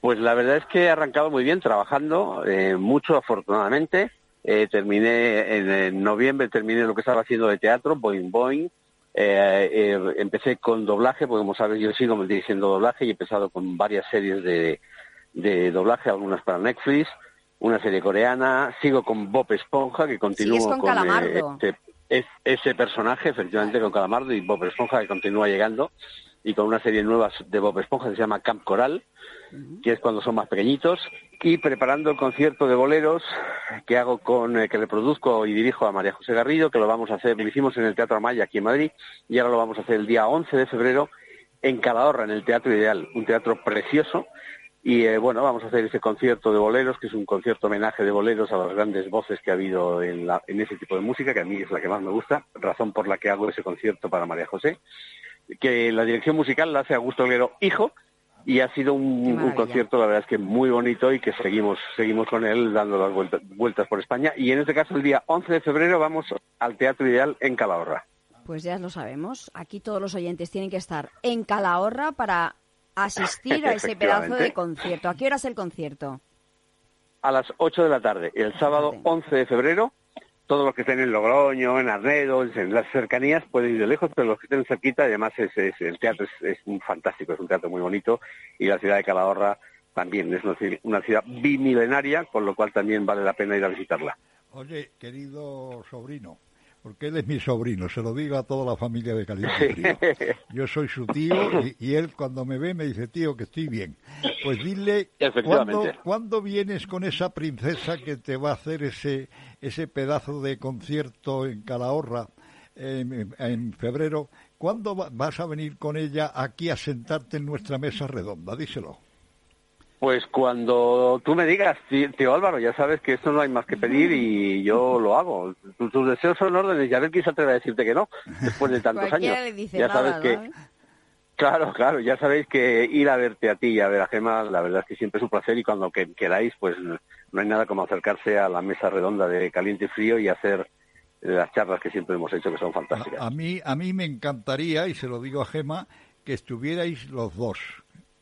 Pues la verdad es que he arrancado muy bien, trabajando eh, mucho afortunadamente. Eh, terminé en, en noviembre, terminé lo que estaba haciendo de teatro, Boing Boing. Eh, eh, empecé con doblaje, porque como sabes yo sigo dirigiendo doblaje y he empezado con varias series de, de doblaje, algunas para Netflix, una serie coreana. Sigo con Bob Esponja, que continúo con este- es- ese personaje, efectivamente, con Calamardo y Bob Esponja, que continúa llegando, y con una serie nueva de Bob Esponja que se llama Camp Coral, que es cuando son más pequeñitos, y preparando el concierto de boleros que hago con, eh, que le produzco y dirijo a María José Garrido, que lo vamos a hacer, lo hicimos en el Teatro Amaya aquí en Madrid, y ahora lo vamos a hacer el día 11 de febrero en Calahorra, en el Teatro Ideal, un teatro precioso, y eh, bueno, vamos a hacer ese concierto de boleros, que es un concierto homenaje de boleros a las grandes voces que ha habido en ese tipo de música, que a mí es la que más me gusta, razón por la que hago ese concierto para María José, que la dirección musical la hace Augusto Olguero, hijo, y ha sido un, concierto, la verdad es que muy bonito y que seguimos seguimos con él dando las vueltas, vueltas por España. Y en este caso, el día 11 de febrero, vamos al Teatro Ideal en Calahorra. Pues ya lo sabemos. Aquí todos los oyentes tienen que estar en Calahorra para asistir a ese pedazo de concierto. ¿A qué hora es el concierto? A las 8 de la tarde, el sábado 11 de febrero, todos los que estén en Logroño, en Arnedo, en las cercanías pueden ir de lejos, pero los que estén cerquita, además es, es- el teatro es, es un fantástico, es un teatro muy bonito y la ciudad de Calahorra también es una ci- una ciudad bimilenaria, con lo cual también vale la pena ir a visitarla. Oye, querido sobrino, porque él es mi sobrino, se lo digo a toda la familia de Caliente. Yo soy su tío y, y él cuando me ve me dice, tío, que estoy bien. Pues dile, ¿cuándo, Efectivamente. cuándo vienes con esa princesa que te va a hacer ese, ese pedazo de concierto en Calahorra en, en febrero? ¿Cuándo va- vas a venir con ella aquí a sentarte en nuestra mesa redonda? Díselo. Pues cuando tú me digas, tí- tío Álvaro, ya sabes que esto no hay más que pedir y yo lo hago. Tu- Tus deseos son órdenes y a ver quién se atreve a decirte que no, después de tantos años. le dice ya sabes nada, que, ¿no? claro, claro, ya sabéis que ir a verte a ti y a ver a Gema, la verdad es que siempre es un placer y cuando que, queráis, pues no hay nada como acercarse a la mesa redonda de caliente y frío y hacer las charlas que siempre hemos hecho, que son fantásticas. A mí, a mí me encantaría, y se lo digo a Gema, que estuvierais los dos.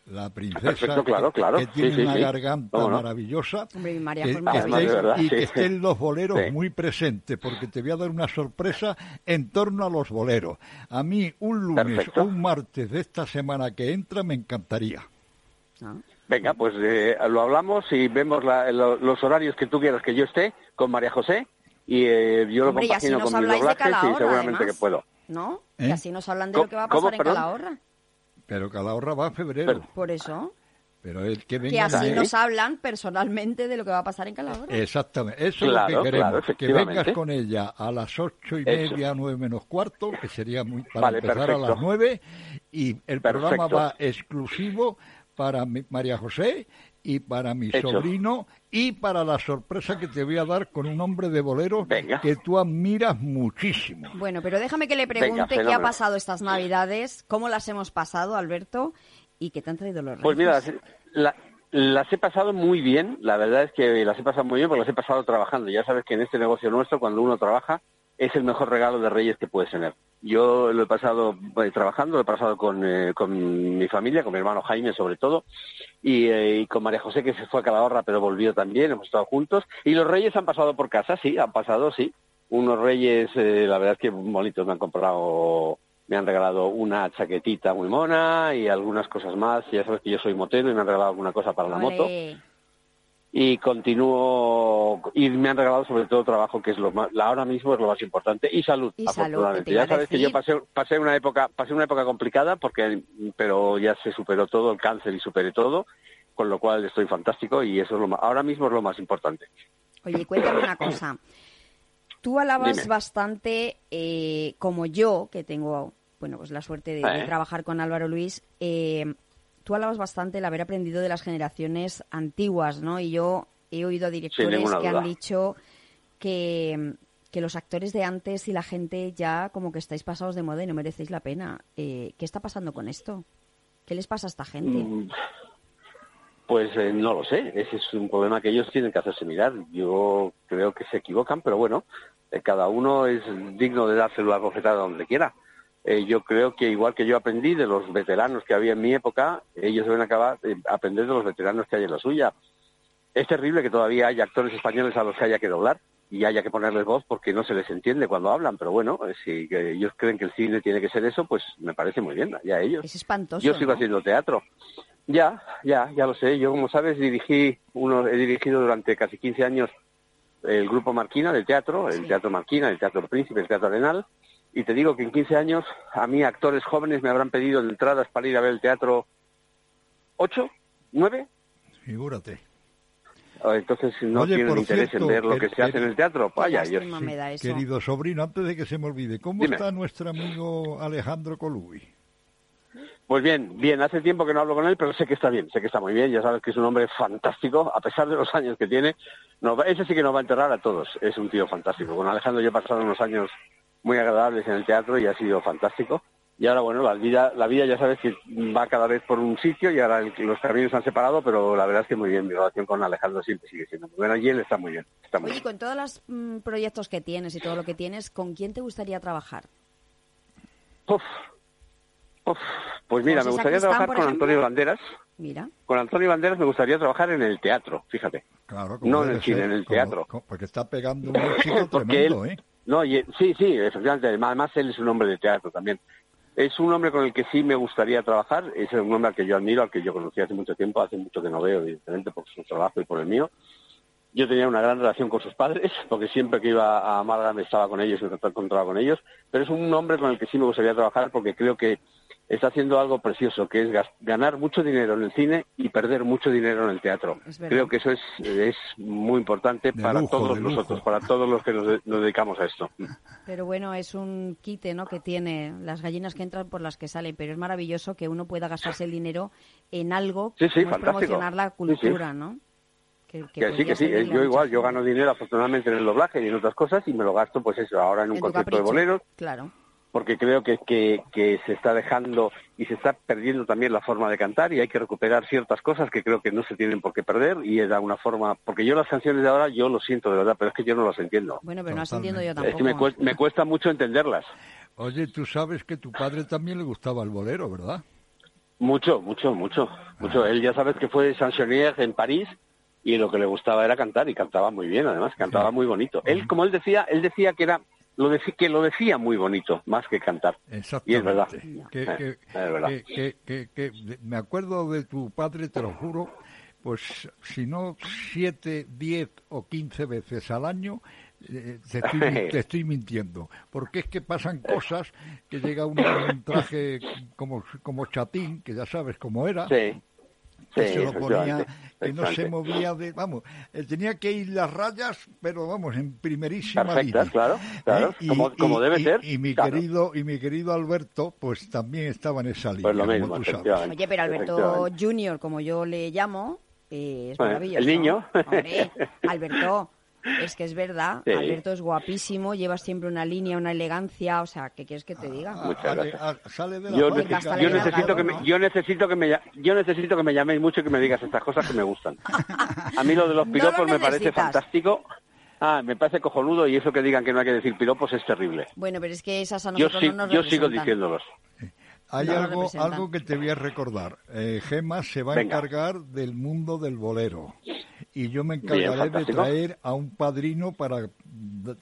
La princesa, Perfecto, claro, que- claro. que, tiene Sí, sí, una sí. garganta maravillosa, Hombre, María que- que estéis- verdad, y que estén los boleros Sí. muy presentes, porque te voy a dar una sorpresa en torno a los boleros. A mí, un lunes Perfecto. o un martes de esta semana que entra, me encantaría. Venga, pues eh, lo hablamos y vemos la- lo- los horarios que tú quieras que yo esté con María José y eh, yo Hombre, lo así compagino con mis doblajes y seguramente además. que puedo. ¿No? ¿Eh? Y así nos hablan de ¿Cómo- lo que va a cómo, pasar en? Calahorra. Pero Calahorra va en febrero. Por eso. Pero el que Que venga así de- nos hablan personalmente de lo que va a pasar en Calahorra. Exactamente, eso Claro, es lo que queremos, claro, que vengas con ella a las ocho y Eso. media, nueve menos cuarto, que sería muy para Vale, empezar a las nueve, y el programa va exclusivo para mi- María José y para mi Hecho. sobrino y para la sorpresa que te voy a dar con un hombre de bolero Venga. que tú admiras muchísimo. Bueno, pero déjame que le pregunte qué ha pasado estas Navidades, cómo las hemos pasado, Alberto, y qué te han traído los reyes. Pues mira, las, la- las he pasado muy bien, la verdad es que las he pasado muy bien porque las he pasado trabajando. Ya sabes que en este negocio nuestro, cuando uno trabaja, es el mejor regalo de Reyes que puedes tener. Yo lo he pasado eh, trabajando, lo he pasado con, eh, con mi familia, con mi hermano Jaime sobre todo, y, eh, y con María José que se fue a Calahorra pero volvió también, hemos estado juntos. Y los Reyes han pasado por casa, sí, han pasado, sí. Unos Reyes, la verdad es que bonitos, me han comprado, me han regalado una chaquetita muy mona y algunas cosas más. Ya sabes que yo soy motero y me han regalado alguna cosa para la moto. Y continúo y me han regalado sobre todo trabajo que es lo más la ahora mismo es lo más importante y salud Y salud, afortunadamente iba ya sabes que yo pasé pasé una época pasé una época complicada porque pero ya se superó todo el cáncer y superé todo con lo cual estoy fantástico y eso es lo más, ahora mismo es lo más importante Oye, cuéntame una cosa. Tú alabas Dime. bastante, eh, como yo, que tengo bueno, pues la suerte de, de Eh. trabajar con Álvaro Luis, eh, tú alabas bastante el haber aprendido de las generaciones antiguas, ¿no? Y yo he oído a directores que han dicho que, que los actores de antes y la gente ya como que estáis pasados de moda y no merecéis la pena. Eh, ¿Qué está pasando con esto? ¿Qué les pasa a esta gente? Mm, Pues eh, no lo sé, ese es un problema que ellos tienen que hacerse mirar. Yo creo que se equivocan, pero bueno, eh, cada uno es digno de dárselo la bofetada donde quiera. Eh, yo creo que igual que yo aprendí de los veteranos que había en mi época, ellos deben acabar eh, aprender de los veteranos que hay en la suya. Es terrible que todavía haya actores españoles a los que haya que doblar y haya que ponerles voz porque no se les entiende cuando hablan, pero bueno, eh, si que ellos creen que el cine tiene que ser eso, pues me parece muy bien, ya ellos. Es espantoso. Yo sigo ¿no? haciendo teatro. Ya, ya, ya lo sé. Yo, como sabes, dirigí uno, he dirigido durante casi 15 años el grupo Marquina del teatro, el Teatro Marquina, el Teatro Príncipe, el Teatro Arenal. Y te digo que en 15 años a mí actores jóvenes me habrán pedido entradas para ir a ver el teatro ocho, nueve. Figúrate. O Entonces no Oye, tienen interés cierto, en ver lo que el- se hace en el- teatro. Vaya, yo lástima me da eso. Querido sobrino, antes de que se me olvide, ¿cómo Dime. está nuestro amigo Alejandro Colubi? Pues bien, bien, hace tiempo que no hablo con él, pero sé que está bien, sé que está muy bien, ya sabes que es un hombre fantástico, a pesar de los años que tiene, nos va- ese sí que nos va a enterrar a todos, es un tío fantástico. Con Alejandro yo he pasado unos años muy agradables en el teatro y ha sido fantástico. Y ahora, bueno, la vida, la vida ya sabes que va cada vez por un sitio y ahora el- los caminos se han separado, pero la verdad es que muy bien, mi relación con Alejandro siempre sigue siendo muy buena y él está muy bien, está muy Oye, bien. con todos los mm, proyectos que tienes y todo lo que tienes, ¿con quién te gustaría trabajar? Uf, uf. Pues mira, José me gustaría Sacristán, trabajar con ejemplo. Antonio Banderas. Mira. Con Antonio Banderas me gustaría trabajar en el teatro, fíjate. Claro, No en el cine, ser, en el como- teatro. como- porque está pegando un Porque tremendo, él- ¿eh? No, y- sí, sí, efectivamente. Además, él es un hombre de teatro también. Es un hombre con el que sí me gustaría trabajar. Es un hombre al que yo admiro, al que yo conocí hace mucho tiempo, hace mucho que no veo, evidentemente, por su trabajo y por el mío. Yo tenía una gran relación con sus padres, porque siempre que iba a Málaga me estaba con ellos me encontraba con ellos. Pero es un hombre con el que sí me gustaría trabajar porque creo que está haciendo algo precioso, que es gas- ganar mucho dinero en el cine y perder mucho dinero en el teatro. Creo que eso es, es muy importante De para lujo, todos nosotros, para todos los que nos, de- nos dedicamos a esto. Pero bueno, es un quite, ¿no? Que tiene las gallinas que entran por las que salen. Pero es maravilloso que uno pueda gastarse el dinero en algo Sí, sí, fantástico. promocionar la Sí, sí. cultura, ¿no? Que, que Que sí, que sí. Yo igual, yo gano dinero afortunadamente en el doblaje y en otras cosas y me lo gasto, pues eso, ahora en un En concierto de boleros, Claro. Porque creo que, que, que se está dejando y se está perdiendo también la forma de cantar y hay que recuperar ciertas cosas que creo que no se tienen por qué perder y es de alguna forma, porque yo las canciones de ahora yo lo siento de verdad, pero es que yo no las entiendo. Bueno, pero no las entiendo yo Es tampoco. que me cuesta, me cuesta mucho entenderlas. Oye, tú sabes que tu padre también le gustaba el bolero, ¿verdad? Mucho, mucho, mucho, mucho. Él ya sabes que fue chansonnier en París y lo que le gustaba era cantar y cantaba muy bien, además cantaba muy bonito. Él, como él decía, él decía que era lo deci- que lo decía muy bonito más que cantar. Y es verdad. Que, es verdad. me acuerdo de tu padre, te lo juro, pues si no siete, diez o quince veces al año, eh, te, estoy, te estoy mintiendo. Porque es que pasan cosas que llega uno con un traje como, como chatín, que ya sabes cómo era. Sí. Que Sí, se lo ponía, que no se movía de, vamos, eh, tenía que ir las rayas, pero vamos, en primerísima línea. claro, claro, ¿Eh? como- como debe y- ser, Y mi claro. querido y mi querido Alberto, pues también estaba en esa línea, Pues lo como mismo, tú sabes. Oye, pero Alberto. Junior, como yo le llamo, eh, es Bueno, maravilloso. el niño. Hombre, Alberto, es que es verdad. Sí. Alberto es guapísimo, lleva siempre una línea, una elegancia. O sea, ¿qué quieres que te diga? Muchas gracias. sale de la Yo, necesito, yo necesito que me, yo necesito que me yo necesito que me llaméis mucho y que me digas estas cosas que me gustan. A mí lo de los No piropos lo me parece fantástico. Ah, me parece cojonudo y eso que digan que no hay que decir piropos es terrible. Bueno, pero es que esas a Yo, nosotros sí- no nos yo sigo diciéndolos. Hay No algo, algo que te voy a recordar. Eh, Gema se va a encargar del mundo del bolero. Y yo me Bien, encargaré de traer a un padrino para,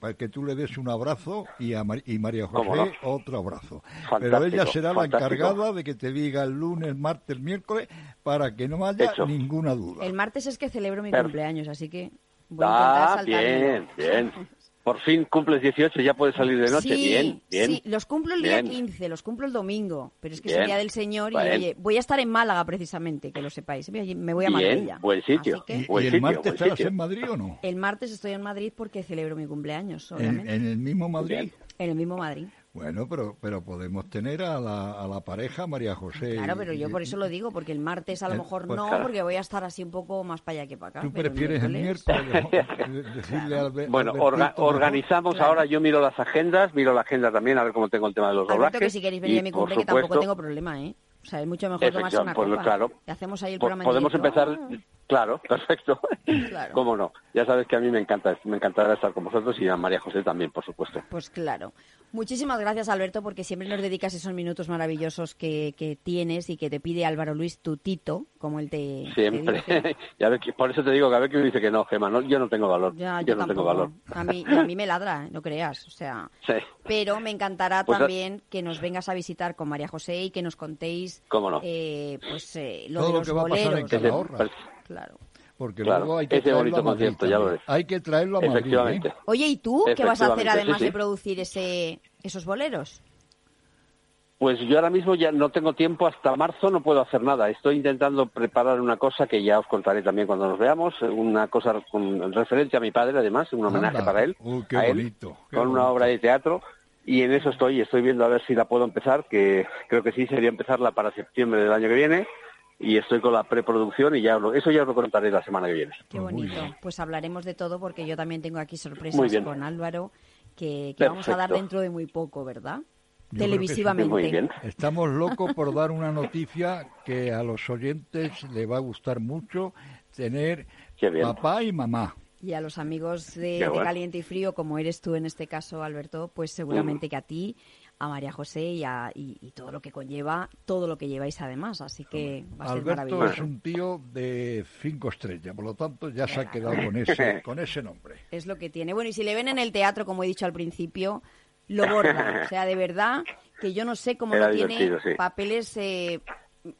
para que tú le des un abrazo y a Mar- y María ¿Cómo José no? otro abrazo. Pero Fantástico, ella será la encargada de que te diga el lunes, martes, miércoles, para que no haya Hecho. ninguna duda. El martes es que celebro mi Pero- cumpleaños, así que voy a intentar Ah, bien, bien. Por fin cumples 18 y ya puedes salir de noche. Sí, bien, bien. sí, los cumplo el día Bien. 15, los cumplo el domingo, pero es que es Bien. el día del Señor y Bien. oye, voy a estar en Málaga precisamente, que lo sepáis. Me voy a Bien, Marbella. buen sitio. Que- ¿Y, Buen y el sitio, martes estarás sitio. en Madrid o no? El martes estoy en Madrid porque celebro mi cumpleaños, En, obviamente. en el mismo Madrid. En el mismo Madrid. Bueno, pero, pero podemos tener a la, a la pareja María José. Claro, y- pero yo por eso lo digo, porque el martes a lo Eh, mejor pues no, claro. porque voy a estar así un poco más para allá que para acá. Tú prefieres el miércoles. Bueno, orga- organizamos Claro. ahora, yo miro las agendas, miro la agenda también, a ver cómo tengo el tema de los doblajes. que si queréis venir y, a mi cumple, que tampoco tengo problema, ¿eh? O sea, es mucho mejor tomarse una Efectivamente, copa. pues, claro. Y hacemos ahí el po- programa podemos empezar, claro, perfecto. Claro. Cómo no. Ya sabes que a mí me encanta, me encantará estar con vosotros y a María José también, por supuesto. Pues claro. Muchísimas gracias, Alberto, porque siempre nos dedicas esos minutos maravillosos que, que tienes y que te pide Álvaro Luis, tu tito, como él te, te Siempre. dice. Y a ver, que- por eso te digo que a ver que me dice que no, Gemma, no, yo no tengo valor. Ya, yo, yo, no tampoco. tengo valor. A mí, a mí me ladra, ¿eh? no creas. O sea, Sí. pero me encantará Pues, también que nos vengas a visitar con María José y que nos contéis Cómo no. eh, pues eh, lo Todo de lo los que va a pasar en boleros. Claro. Porque Claro, luego hay que ese traerlo bonito a Madrid concierto, ya lo ves. Hay que traerlo a Madrid. ¿eh? Oye, ¿y tú qué vas a hacer además sí, de producir ese esos boleros? Pues yo ahora mismo ya no tengo tiempo, hasta marzo no puedo hacer nada. Estoy intentando preparar una cosa que ya os contaré también cuando nos veamos, una cosa con referencia a mi padre, además, un homenaje Anda. para él, Uy, qué a él, bonito, qué con una obra de teatro. Y en eso estoy, estoy viendo a ver si la puedo empezar, que creo que sí sería empezarla para septiembre del año que viene. Y estoy con la preproducción y ya lo- eso ya os lo contaré la semana que viene. Qué bonito. Pues hablaremos de todo porque yo también tengo aquí Muy sorpresas bien. con Álvaro que, que vamos a dar dentro de muy poco, ¿verdad? Yo que sí. Televisivamente. Muy bien. Estamos locos por dar una noticia que a los oyentes le va a gustar mucho tener papá y mamá. Y a los amigos de, de. Caliente y Frío, como eres tú en este caso, Alberto, pues seguramente que a ti, a María José y, a- y- y todo lo que conlleva, todo lo que lleváis además. Así que va a ser Alberto maravilloso. es un tío de cinco estrellas, por lo tanto ya se ha quedado con ese, con ese nombre. Es lo que tiene. Bueno, y si le ven en el teatro, como he dicho al principio, lo borda. O sea, de verdad que yo no sé cómo Era no tiene sí. papeles eh,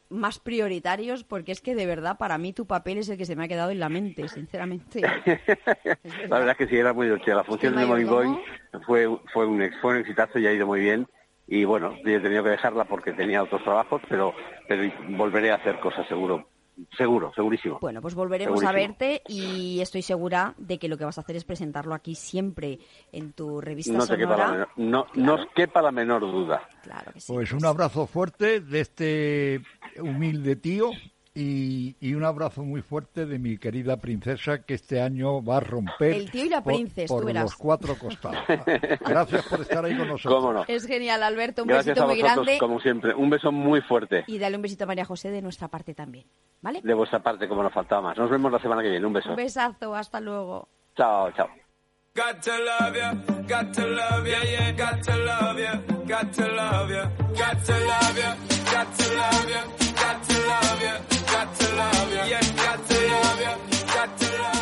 más prioritarios, porque es que de verdad para mí tu papel es el que se me ha quedado en la mente, sinceramente. La verdad es que sí, era muy divertida. La función de mayordomo. fue, fue, un, ex- fue un exitazo y ha ido muy bien. Y bueno, yo he tenido que dejarla porque tenía otros trabajos, pero, pero volveré a hacer cosas seguro. Seguro, segurísimo. Bueno, pues volveremos a verte y estoy segura de que lo que vas a hacer es presentarlo aquí siempre en tu revista No quepa sonora. menor, no, no os quepa la menor duda. Pues un abrazo fuerte de este humilde tío y, y un abrazo muy fuerte de mi querida princesa que este año va a romper El tío y la por- los cuatro costados. Gracias por estar ahí con nosotros. Cómo no. Es genial, Alberto. Un Gracias besito a muy grande como siempre. Un beso muy fuerte y dale un besito a María José de nuestra parte también. ¿Vale? de vuestra parte, como nos faltaba más. Nos vemos la semana que viene. Un beso. Un besazo, hasta luego. Chao, chao. Got to love ya, got to love ya, yeah, got to love ya, got to love ya, got to love ya, got to love ya, got to love ya,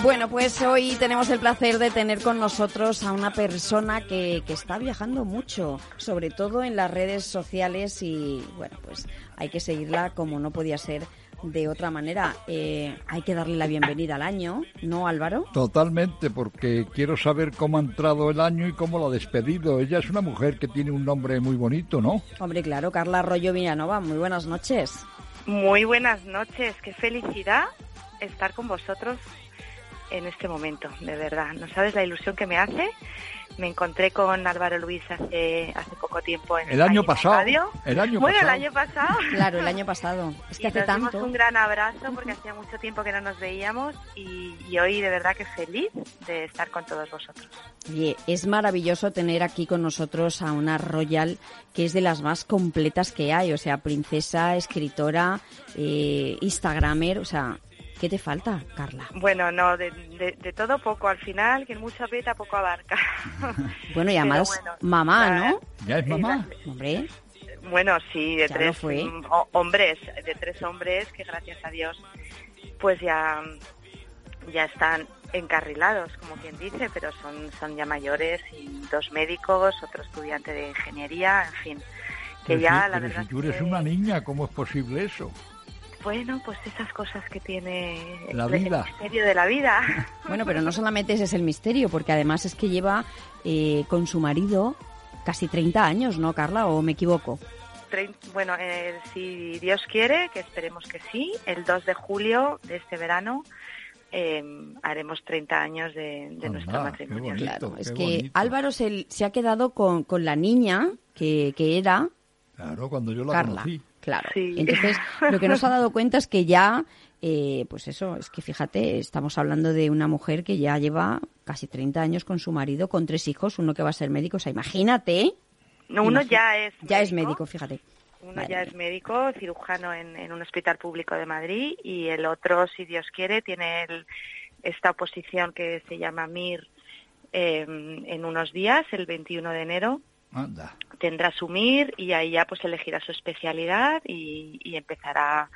Bueno, pues hoy tenemos el placer de tener con nosotros a una persona que, que está viajando mucho, sobre todo en las redes sociales y bueno, pues hay que seguirla como no podía ser de otra manera. Eh, hay que darle la bienvenida al año, ¿no, Álvaro? Totalmente, porque quiero saber cómo ha entrado el año y cómo lo ha despedido. Ella es una mujer que tiene un nombre muy bonito, ¿no? Hombre, claro, Carla Arroyo Villanova, muy buenas noches. Muy buenas noches, qué felicidad estar con vosotros en este momento, de verdad. No sabes la ilusión que me hace. Me encontré con Álvaro Luis hace, hace poco tiempo en El año pasado, Radio. el año bueno, pasado. el año pasado. Claro, el año pasado. Es que Y hace nos dimos tanto. un gran abrazo porque hacía mucho tiempo que no nos veíamos y, y hoy de verdad que feliz de estar con todos vosotros. Oye, es maravilloso tener aquí con nosotros a una Royal que es de las más completas que hay, o sea, princesa, escritora, eh, Instagramer, o sea, ¿qué te falta, Carla? Bueno, no, de, de- de todo poco al final, quien mucho aprieta poco abarca. Bueno, y además bueno, mamá, ¿no? Ya es mamá. Hombre, Bueno, sí, de Ya tres fue. mm, ho- hombres, de tres hombres que gracias a Dios pues ya, ya están encarrilados, como quien dice, pero son, son ya mayores y dos médicos, otro estudiante de ingeniería, en fin, que Pero ya si- la pero verdad si tú eres que- una niña, ¿cómo es posible eso? Bueno, pues esas cosas que tiene el- misterio de la vida. bueno, pero no solamente ese es el misterio, porque además es que lleva eh, con su marido casi 30 años, ¿no, Carla? ¿O me equivoco? Trein- Bueno, eh, si Dios quiere, que esperemos que sí, el 2 de julio de este verano eh, haremos 30 años de, de nuestro matrimonio. bonito, Claro, es que bonito. Álvaro se, se ha quedado con, con la niña que, que era Claro, cuando yo la Carla. conocí. Claro. Sí. Entonces, lo que nos ha dado cuenta es que ya, eh, pues eso, es que fíjate, estamos hablando de una mujer que ya lleva casi 30 años con su marido, con tres hijos, uno que va a ser médico. O sea, imagínate. No, uno ya es Ya es médico, fíjate. Uno Madre ya es médico, cirujano en, en un hospital público de Madrid y el otro, si Dios quiere, tiene el- esta oposición que se llama MIR eh, en unos días, el 21 de enero. Anda. Tendrá su MIR y ahí ya pues elegirá su especialidad y, y empezará,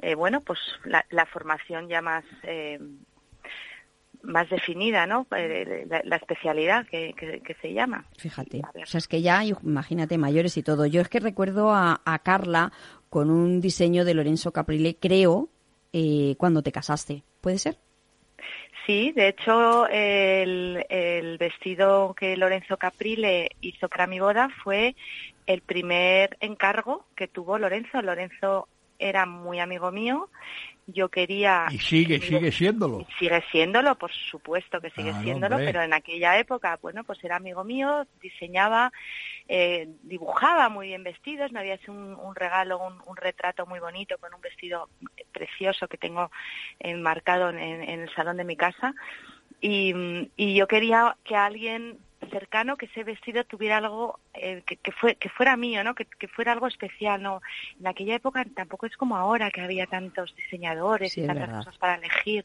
eh, bueno, pues la, la formación ya más... eh, más definida, ¿no? Eh, La, la especialidad que, que- que se llama. Fíjate. O sea, es que ya, imagínate, mayores y todo. Yo es que recuerdo a, a Carla con un diseño de Lorenzo Caprile, creo, eh, cuando te casaste. ¿Puede ser? Sí, de hecho, el, el vestido que Lorenzo Caprile hizo para mi boda fue el primer encargo que tuvo Lorenzo. Lorenzo era muy amigo mío. Yo quería... Y sigue, sigue siéndolo. Sigue siéndolo, por supuesto que sigue Claro, siéndolo, hombre. pero en aquella época, bueno, pues era amigo mío, diseñaba, eh, dibujaba muy bien vestidos, me había hecho un, un regalo, un, un retrato muy bonito con un vestido precioso que tengo enmarcado en, en el salón de mi casa y, y yo quería que alguien cercano que ese vestido tuviera algo eh, que, que, fue, que fuera mío, ¿no? Que, que, fuera algo especial, ¿no? En aquella época tampoco es como ahora que había tantos diseñadores Sí, y tantas cosas para elegir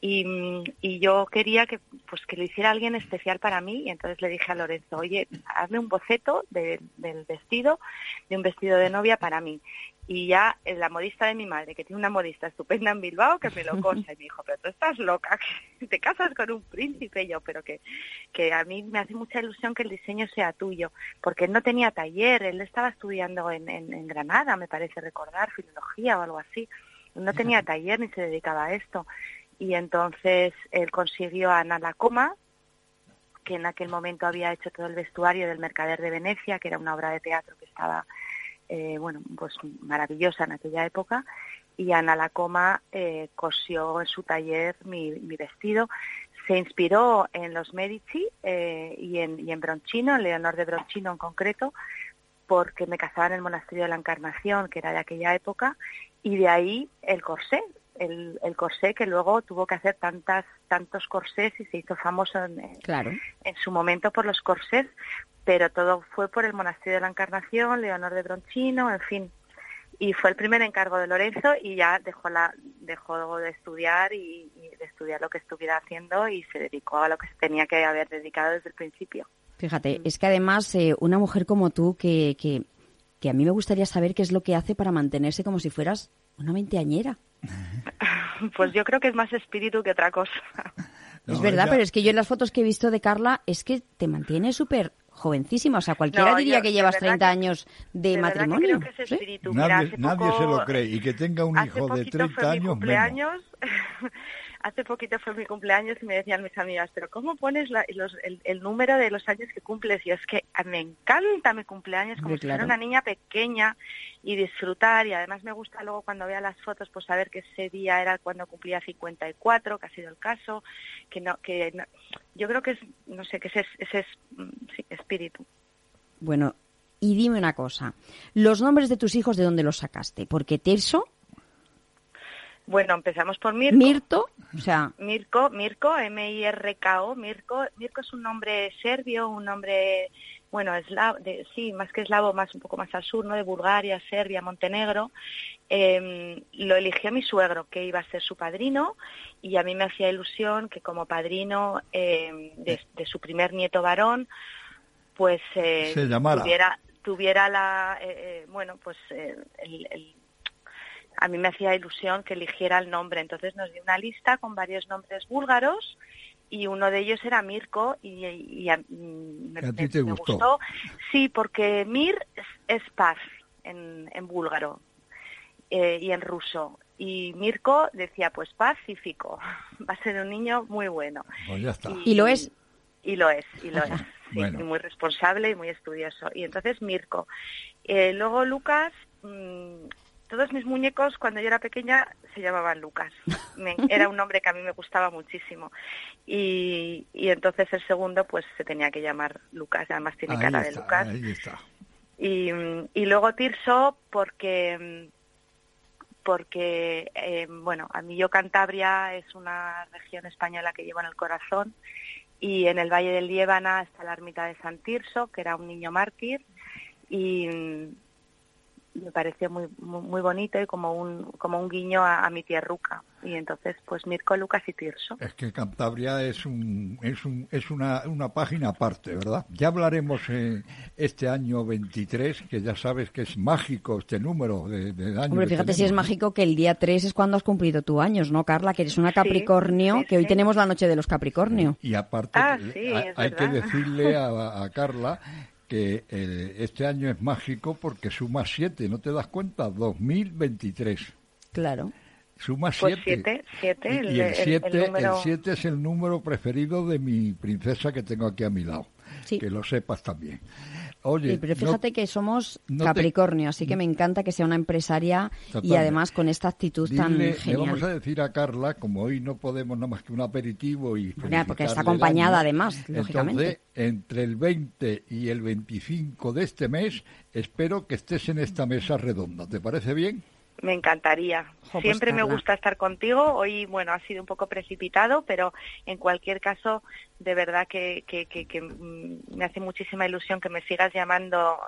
y, y yo quería que pues que lo hiciera alguien especial para mí y entonces le dije a Lorenzo, oye, hazme un boceto de- del vestido, de un vestido de novia para mí y ya eh, la modista de mi madre, que tiene una modista estupenda en Bilbao, que me lo cosa y me dijo, pero tú estás loca, que te casas con un príncipe y yo, pero que, que a mí me hace mucha ilusión que el diseño sea tuyo, porque él no tenía taller, él estaba estudiando en, en, en Granada, me parece recordar, filología o algo así, no tenía taller ni se dedicaba a esto. Y entonces él consiguió a Ana Lacoma, que en aquel momento había hecho todo el vestuario del Mercader de Venecia, que era una obra de teatro que estaba eh, bueno, pues maravillosa en aquella época, y Ana Lacoma eh, cosió en su taller mi, mi vestido. Se inspiró en los Medici eh, y, en, y en Bronchino, en Leonor de Bronchino en concreto, porque me casaba en el monasterio de la Encarnación, que era de aquella época, y de ahí el corsé, el, el corsé que luego tuvo que hacer tantas tantos corsés y se hizo famoso en, Claro. en su momento por los corsés, pero todo fue por el monasterio de la Encarnación, Leonor de Bronchino, en fin. Y fue el primer encargo de Lorenzo y ya dejó la dejó de estudiar y, y de estudiar lo que estuviera haciendo y se dedicó a lo que se tenía que haber dedicado desde el principio. Fíjate, es que además eh, una mujer como tú, que, que, que a mí me gustaría saber qué es lo que hace para mantenerse como si fueras una veinteañera. Pues yo creo que es más espíritu que otra cosa. es verdad, pero es que yo en las fotos que he visto de Carla es que te mantiene súper jovencísima. O sea, cualquiera No, diría yo- que llevas verdad 30 que- años de, de verdad que matrimonio. creo que es ¿sí? espíritu. Mira, Nadie, poco- se lo cree. Y que tenga un hijo de poquito 30 fue mi años menos. hace poquito fue mi cumpleaños y me decían mis amigas, pero ¿cómo pones la- los- el, el número de los años que cumples? Y es que me encanta mi cumpleaños como Hombre, si fuera una niña pequeña y disfrutar y además me gusta luego cuando vea las fotos pues saber que ese día era cuando cumplía 54, que ha sido el caso, que no, que no- yo creo que es, no sé, que ese es, ese es mm, sí, espíritu. Bueno, y dime una cosa. Los nombres de tus hijos, ¿de dónde los sacaste? Porque Terso, Bueno, empezamos por Mirko. Mirto, o sea, Mirko, Mirko, M-I-R-K-O, Mirko, Mirko es un nombre serbio, un nombre, bueno, eslavo, de, sí, más que eslavo, más un poco más al sur, ¿no? De Bulgaria, Serbia, Montenegro. Eh, lo eligió mi suegro, que iba a ser su padrino, y a mí me hacía ilusión que como padrino eh, de, de su primer nieto varón, pues eh, Se llamara. tuviera, tuviera la, eh, eh, bueno, pues eh, el- el, a mí me hacía ilusión que eligiera el nombre. Entonces nos dio una lista con varios nombres búlgaros y uno de ellos era Mirko y, y a, mm, me, ¿A ti te me gustó? Sí, porque Mir es, es paz en, en búlgaro eh, y en ruso. Y Mirko decía, pues pacífico, va a ser un niño muy bueno. Pues ya está. y lo es. Y lo es, y lo es. Sí, Bueno. y muy responsable y muy estudioso. Y entonces Mirko. Eh, luego Lucas, mm, todos mis muñecos cuando yo era pequeña se llamaban Lucas. Me- era un nombre que a mí me gustaba muchísimo. Y, y entonces el segundo pues se tenía que llamar Lucas, además tiene Ahí cara de Lucas. ahí está. Y, y luego Tirso porque porque eh, bueno a mí yo Cantabria es una región española que llevo en el corazón y en el Valle del Liébana está la ermita de San Tirso que era un niño mártir y me pareció muy muy, muy bonito y como un como un guiño a, a mi tierruca y entonces pues Mirko Lucas y Tirso Es que Cantabria es un es un es una, una página aparte, ¿verdad? Ya hablaremos eh, este año 23, que ya sabes que es mágico este número de, de año. Hombre, fíjate si es mágico que el día 3 es cuando has cumplido tu años, ¿no, Carla? Que eres una Capricornio, que hoy tenemos la noche de los Capricornio. Y aparte, Ah, sí, hay, hay que decirle a, a Carla que eh, este año es mágico porque suma 7, ¿no te das cuenta? 2023. Claro. Suma Pues 7. siete, siete, Y, el- y el el- 7 el número- es el número preferido de mi princesa que tengo aquí a mi lado. Sí. Que lo sepas también. Oye, Sí, pero no- fíjate que somos no te- Capricornio, así que me encanta que sea una empresaria y Totalmente. además con esta actitud tan Dile- le genial. vamos a decir a Carla, como hoy no podemos nada más que un aperitivo y Mira, porque está acompañada además, lógicamente. Entonces, entre el 20 y el 25 de este mes, espero que estés en esta mesa redonda. ¿Te parece bien? Me encantaría. pues, Siempre me gusta estar contigo. Hoy, bueno, ha sido un poco precipitado, pero en cualquier caso, de verdad que, que, que, que, mm, me hace muchísima ilusión que me sigas llamando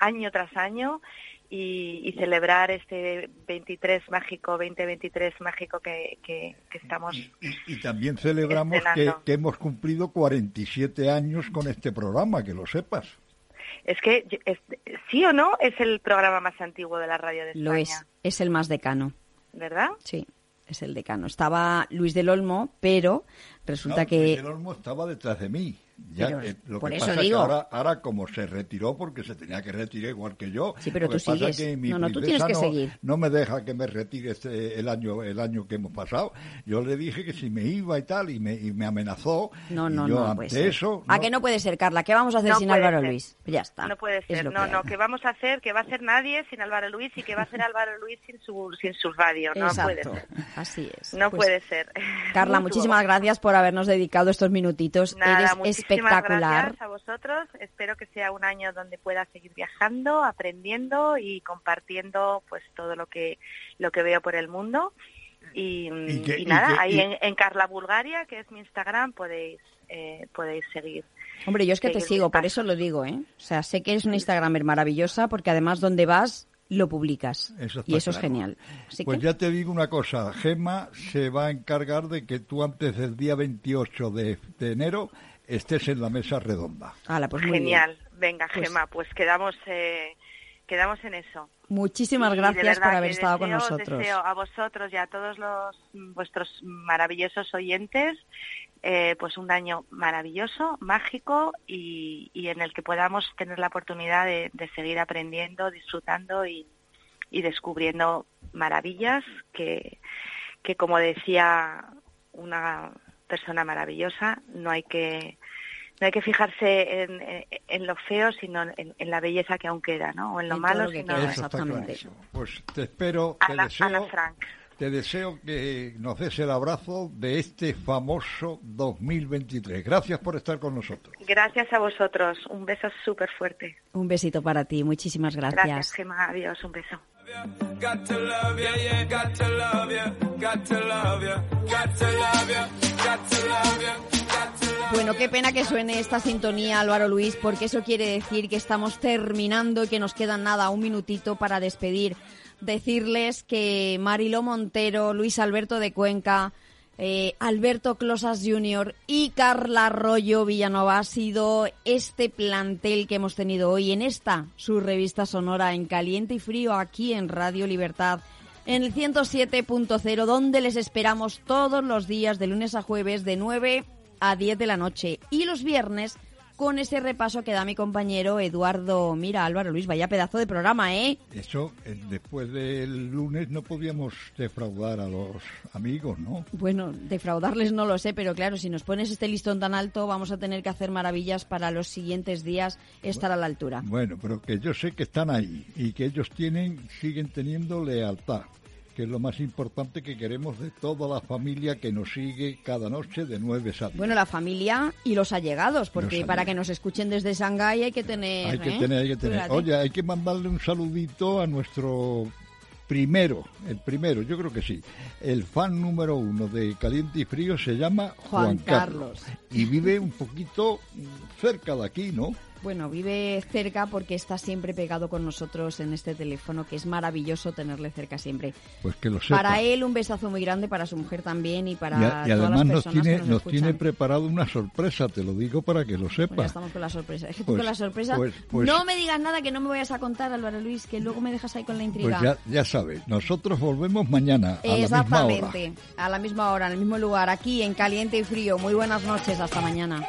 año tras año y, y celebrar este 23 mágico, 2023 mágico que, que, que estamos. Y también celebramos que hemos cumplido 47 años con este programa, que lo sepas. Es que, yo- es- sí o no, es el programa más antiguo de la radio de España, Lo es, es el más decano. ¿verdad? Sí, es el decano. Estaba Luis del Olmo, pero resulta No, que... Luis del Olmo estaba detrás de mí. Ya, Pero, eh, lo por que eso pasa digo. es que ahora, ahora como se retiró porque se tenía que retirar igual que yo. Sí, pero lo que tú sigues. que mi No, no, tú princesa tienes que no- seguir. No me deja que me retire este- el año el año que hemos pasado. Yo le dije que si me iba y tal y me, y me amenazó. No, y no, yo no ante puede ser. eso ¿A que no puede ser, Carla? ¿Qué vamos a hacer No sin Álvaro ser. Luis? Pues ya está. No puede ser, no, que no, que vamos a hacer, que va a ser nadie sin Álvaro Luis y que va a ser Álvaro Luis sin su, sin su radio, no puede ser. Así es. No Pues, puede ser. Carla, muchísimas gracias por habernos dedicado estos minutitos. Nada, Eres espectacular. gracias a vosotros. Espero que sea un año donde pueda seguir viajando, aprendiendo y compartiendo pues todo lo que lo que veo por el mundo. Y, Y que- y y nada, ahí y- en, en Carla Bulgaria, que es mi Instagram, podéis eh, podéis seguir. Hombre, yo es que te sigo, por eso lo digo, ¿eh? O sea, sé que eres una Instagramer maravillosa porque además donde vas lo publicas. Eso y eso es genial. Así Pues que, ya te digo una cosa, Gema se va a encargar de que tú antes del día 28 de, de enero estés en la mesa redonda. ala, pues muy Genial. bien. Venga, Pues- Gema, pues quedamos eh, quedamos en eso. Muchísimas gracias por haber estado con nosotros. Deseo a vosotros y a todos los mm, vuestros maravillosos oyentes eh, pues un año maravilloso, mágico y, y en el que podamos tener la oportunidad de, de seguir aprendiendo, disfrutando y, y descubriendo maravillas que, que como decía una persona maravillosa, no hay que no hay que fijarse en, en- en lo feo, sino en, en la belleza que aún queda, ¿no? O en lo malo, lo que sino Eso exactamente. Pues te espero, te Ana, deseo, Ana Frank. te deseo que nos des el abrazo de este famoso 2023. Gracias por estar con nosotros. Gracias a vosotros. Un beso súper fuerte. Un besito para ti. Muchísimas Gracias, gracias. Gemma. Adiós. Un beso. Bueno, qué pena que suene esta sintonía, Álvaro Luis, porque eso quiere decir que estamos terminando y que nos queda nada, un minutito para despedir. Decirles que Mariló Montero, Luis Alberto de Cuenca, eh, Alberto Closas Jr. y Carla Arroyo Villanova ha sido este plantel que hemos tenido hoy en esta, su revista sonora en caliente y frío aquí en Radio Libertad en el 107.0, donde les esperamos todos los días de lunes a jueves de 9 a 10 de la noche y los viernes con ese repaso que da mi compañero Eduardo. Mira, Álvaro Luis, vaya pedazo de programa, ¿eh? Eso, eh, después del lunes no podíamos defraudar a los amigos, ¿no? Bueno, defraudarles no lo sé, pero claro, si nos pones este listón tan alto, vamos a tener que hacer maravillas para los siguientes días estar a la altura. Bueno, pero que yo sé que están ahí y que ellos tienen, siguen teniendo lealtad, que es lo más importante que queremos de toda la familia que nos sigue cada noche de 9 a 10. Bueno, la familia y los allegados, porque Los para que nos escuchen desde Shanghái hay que tener... Hay que ¿eh? tener, hay que tener. Fíjate. Oye, hay que mandarle un saludito a nuestro primero, el primero, yo creo que sí. El fan número uno de Caliente y Frío se llama Juan Juan, Carlos. Y vive un poquito cerca de aquí, ¿no? Bueno, vive cerca porque está siempre pegado con nosotros en este teléfono, que es maravilloso tenerle cerca siempre. Pues que lo sepa. Para él un besazo muy grande, para su mujer también y para y, a- y todas además las nos personas tiene, que nos, nos tiene preparado una sorpresa, te lo digo para que lo Bueno, ya sepa. estamos con la sorpresa. Es que tú Pues- con la sorpresa pues- pues- no me digas nada que no me vayas a contar, Álvaro Luis, que luego me dejas ahí con la Pues intriga. ya, ya sabes, nosotros volvemos mañana a la misma hora. Exactamente, a la misma hora, en el mismo lugar, aquí en Caliente y Frío. Muy buenas noches, hasta mañana.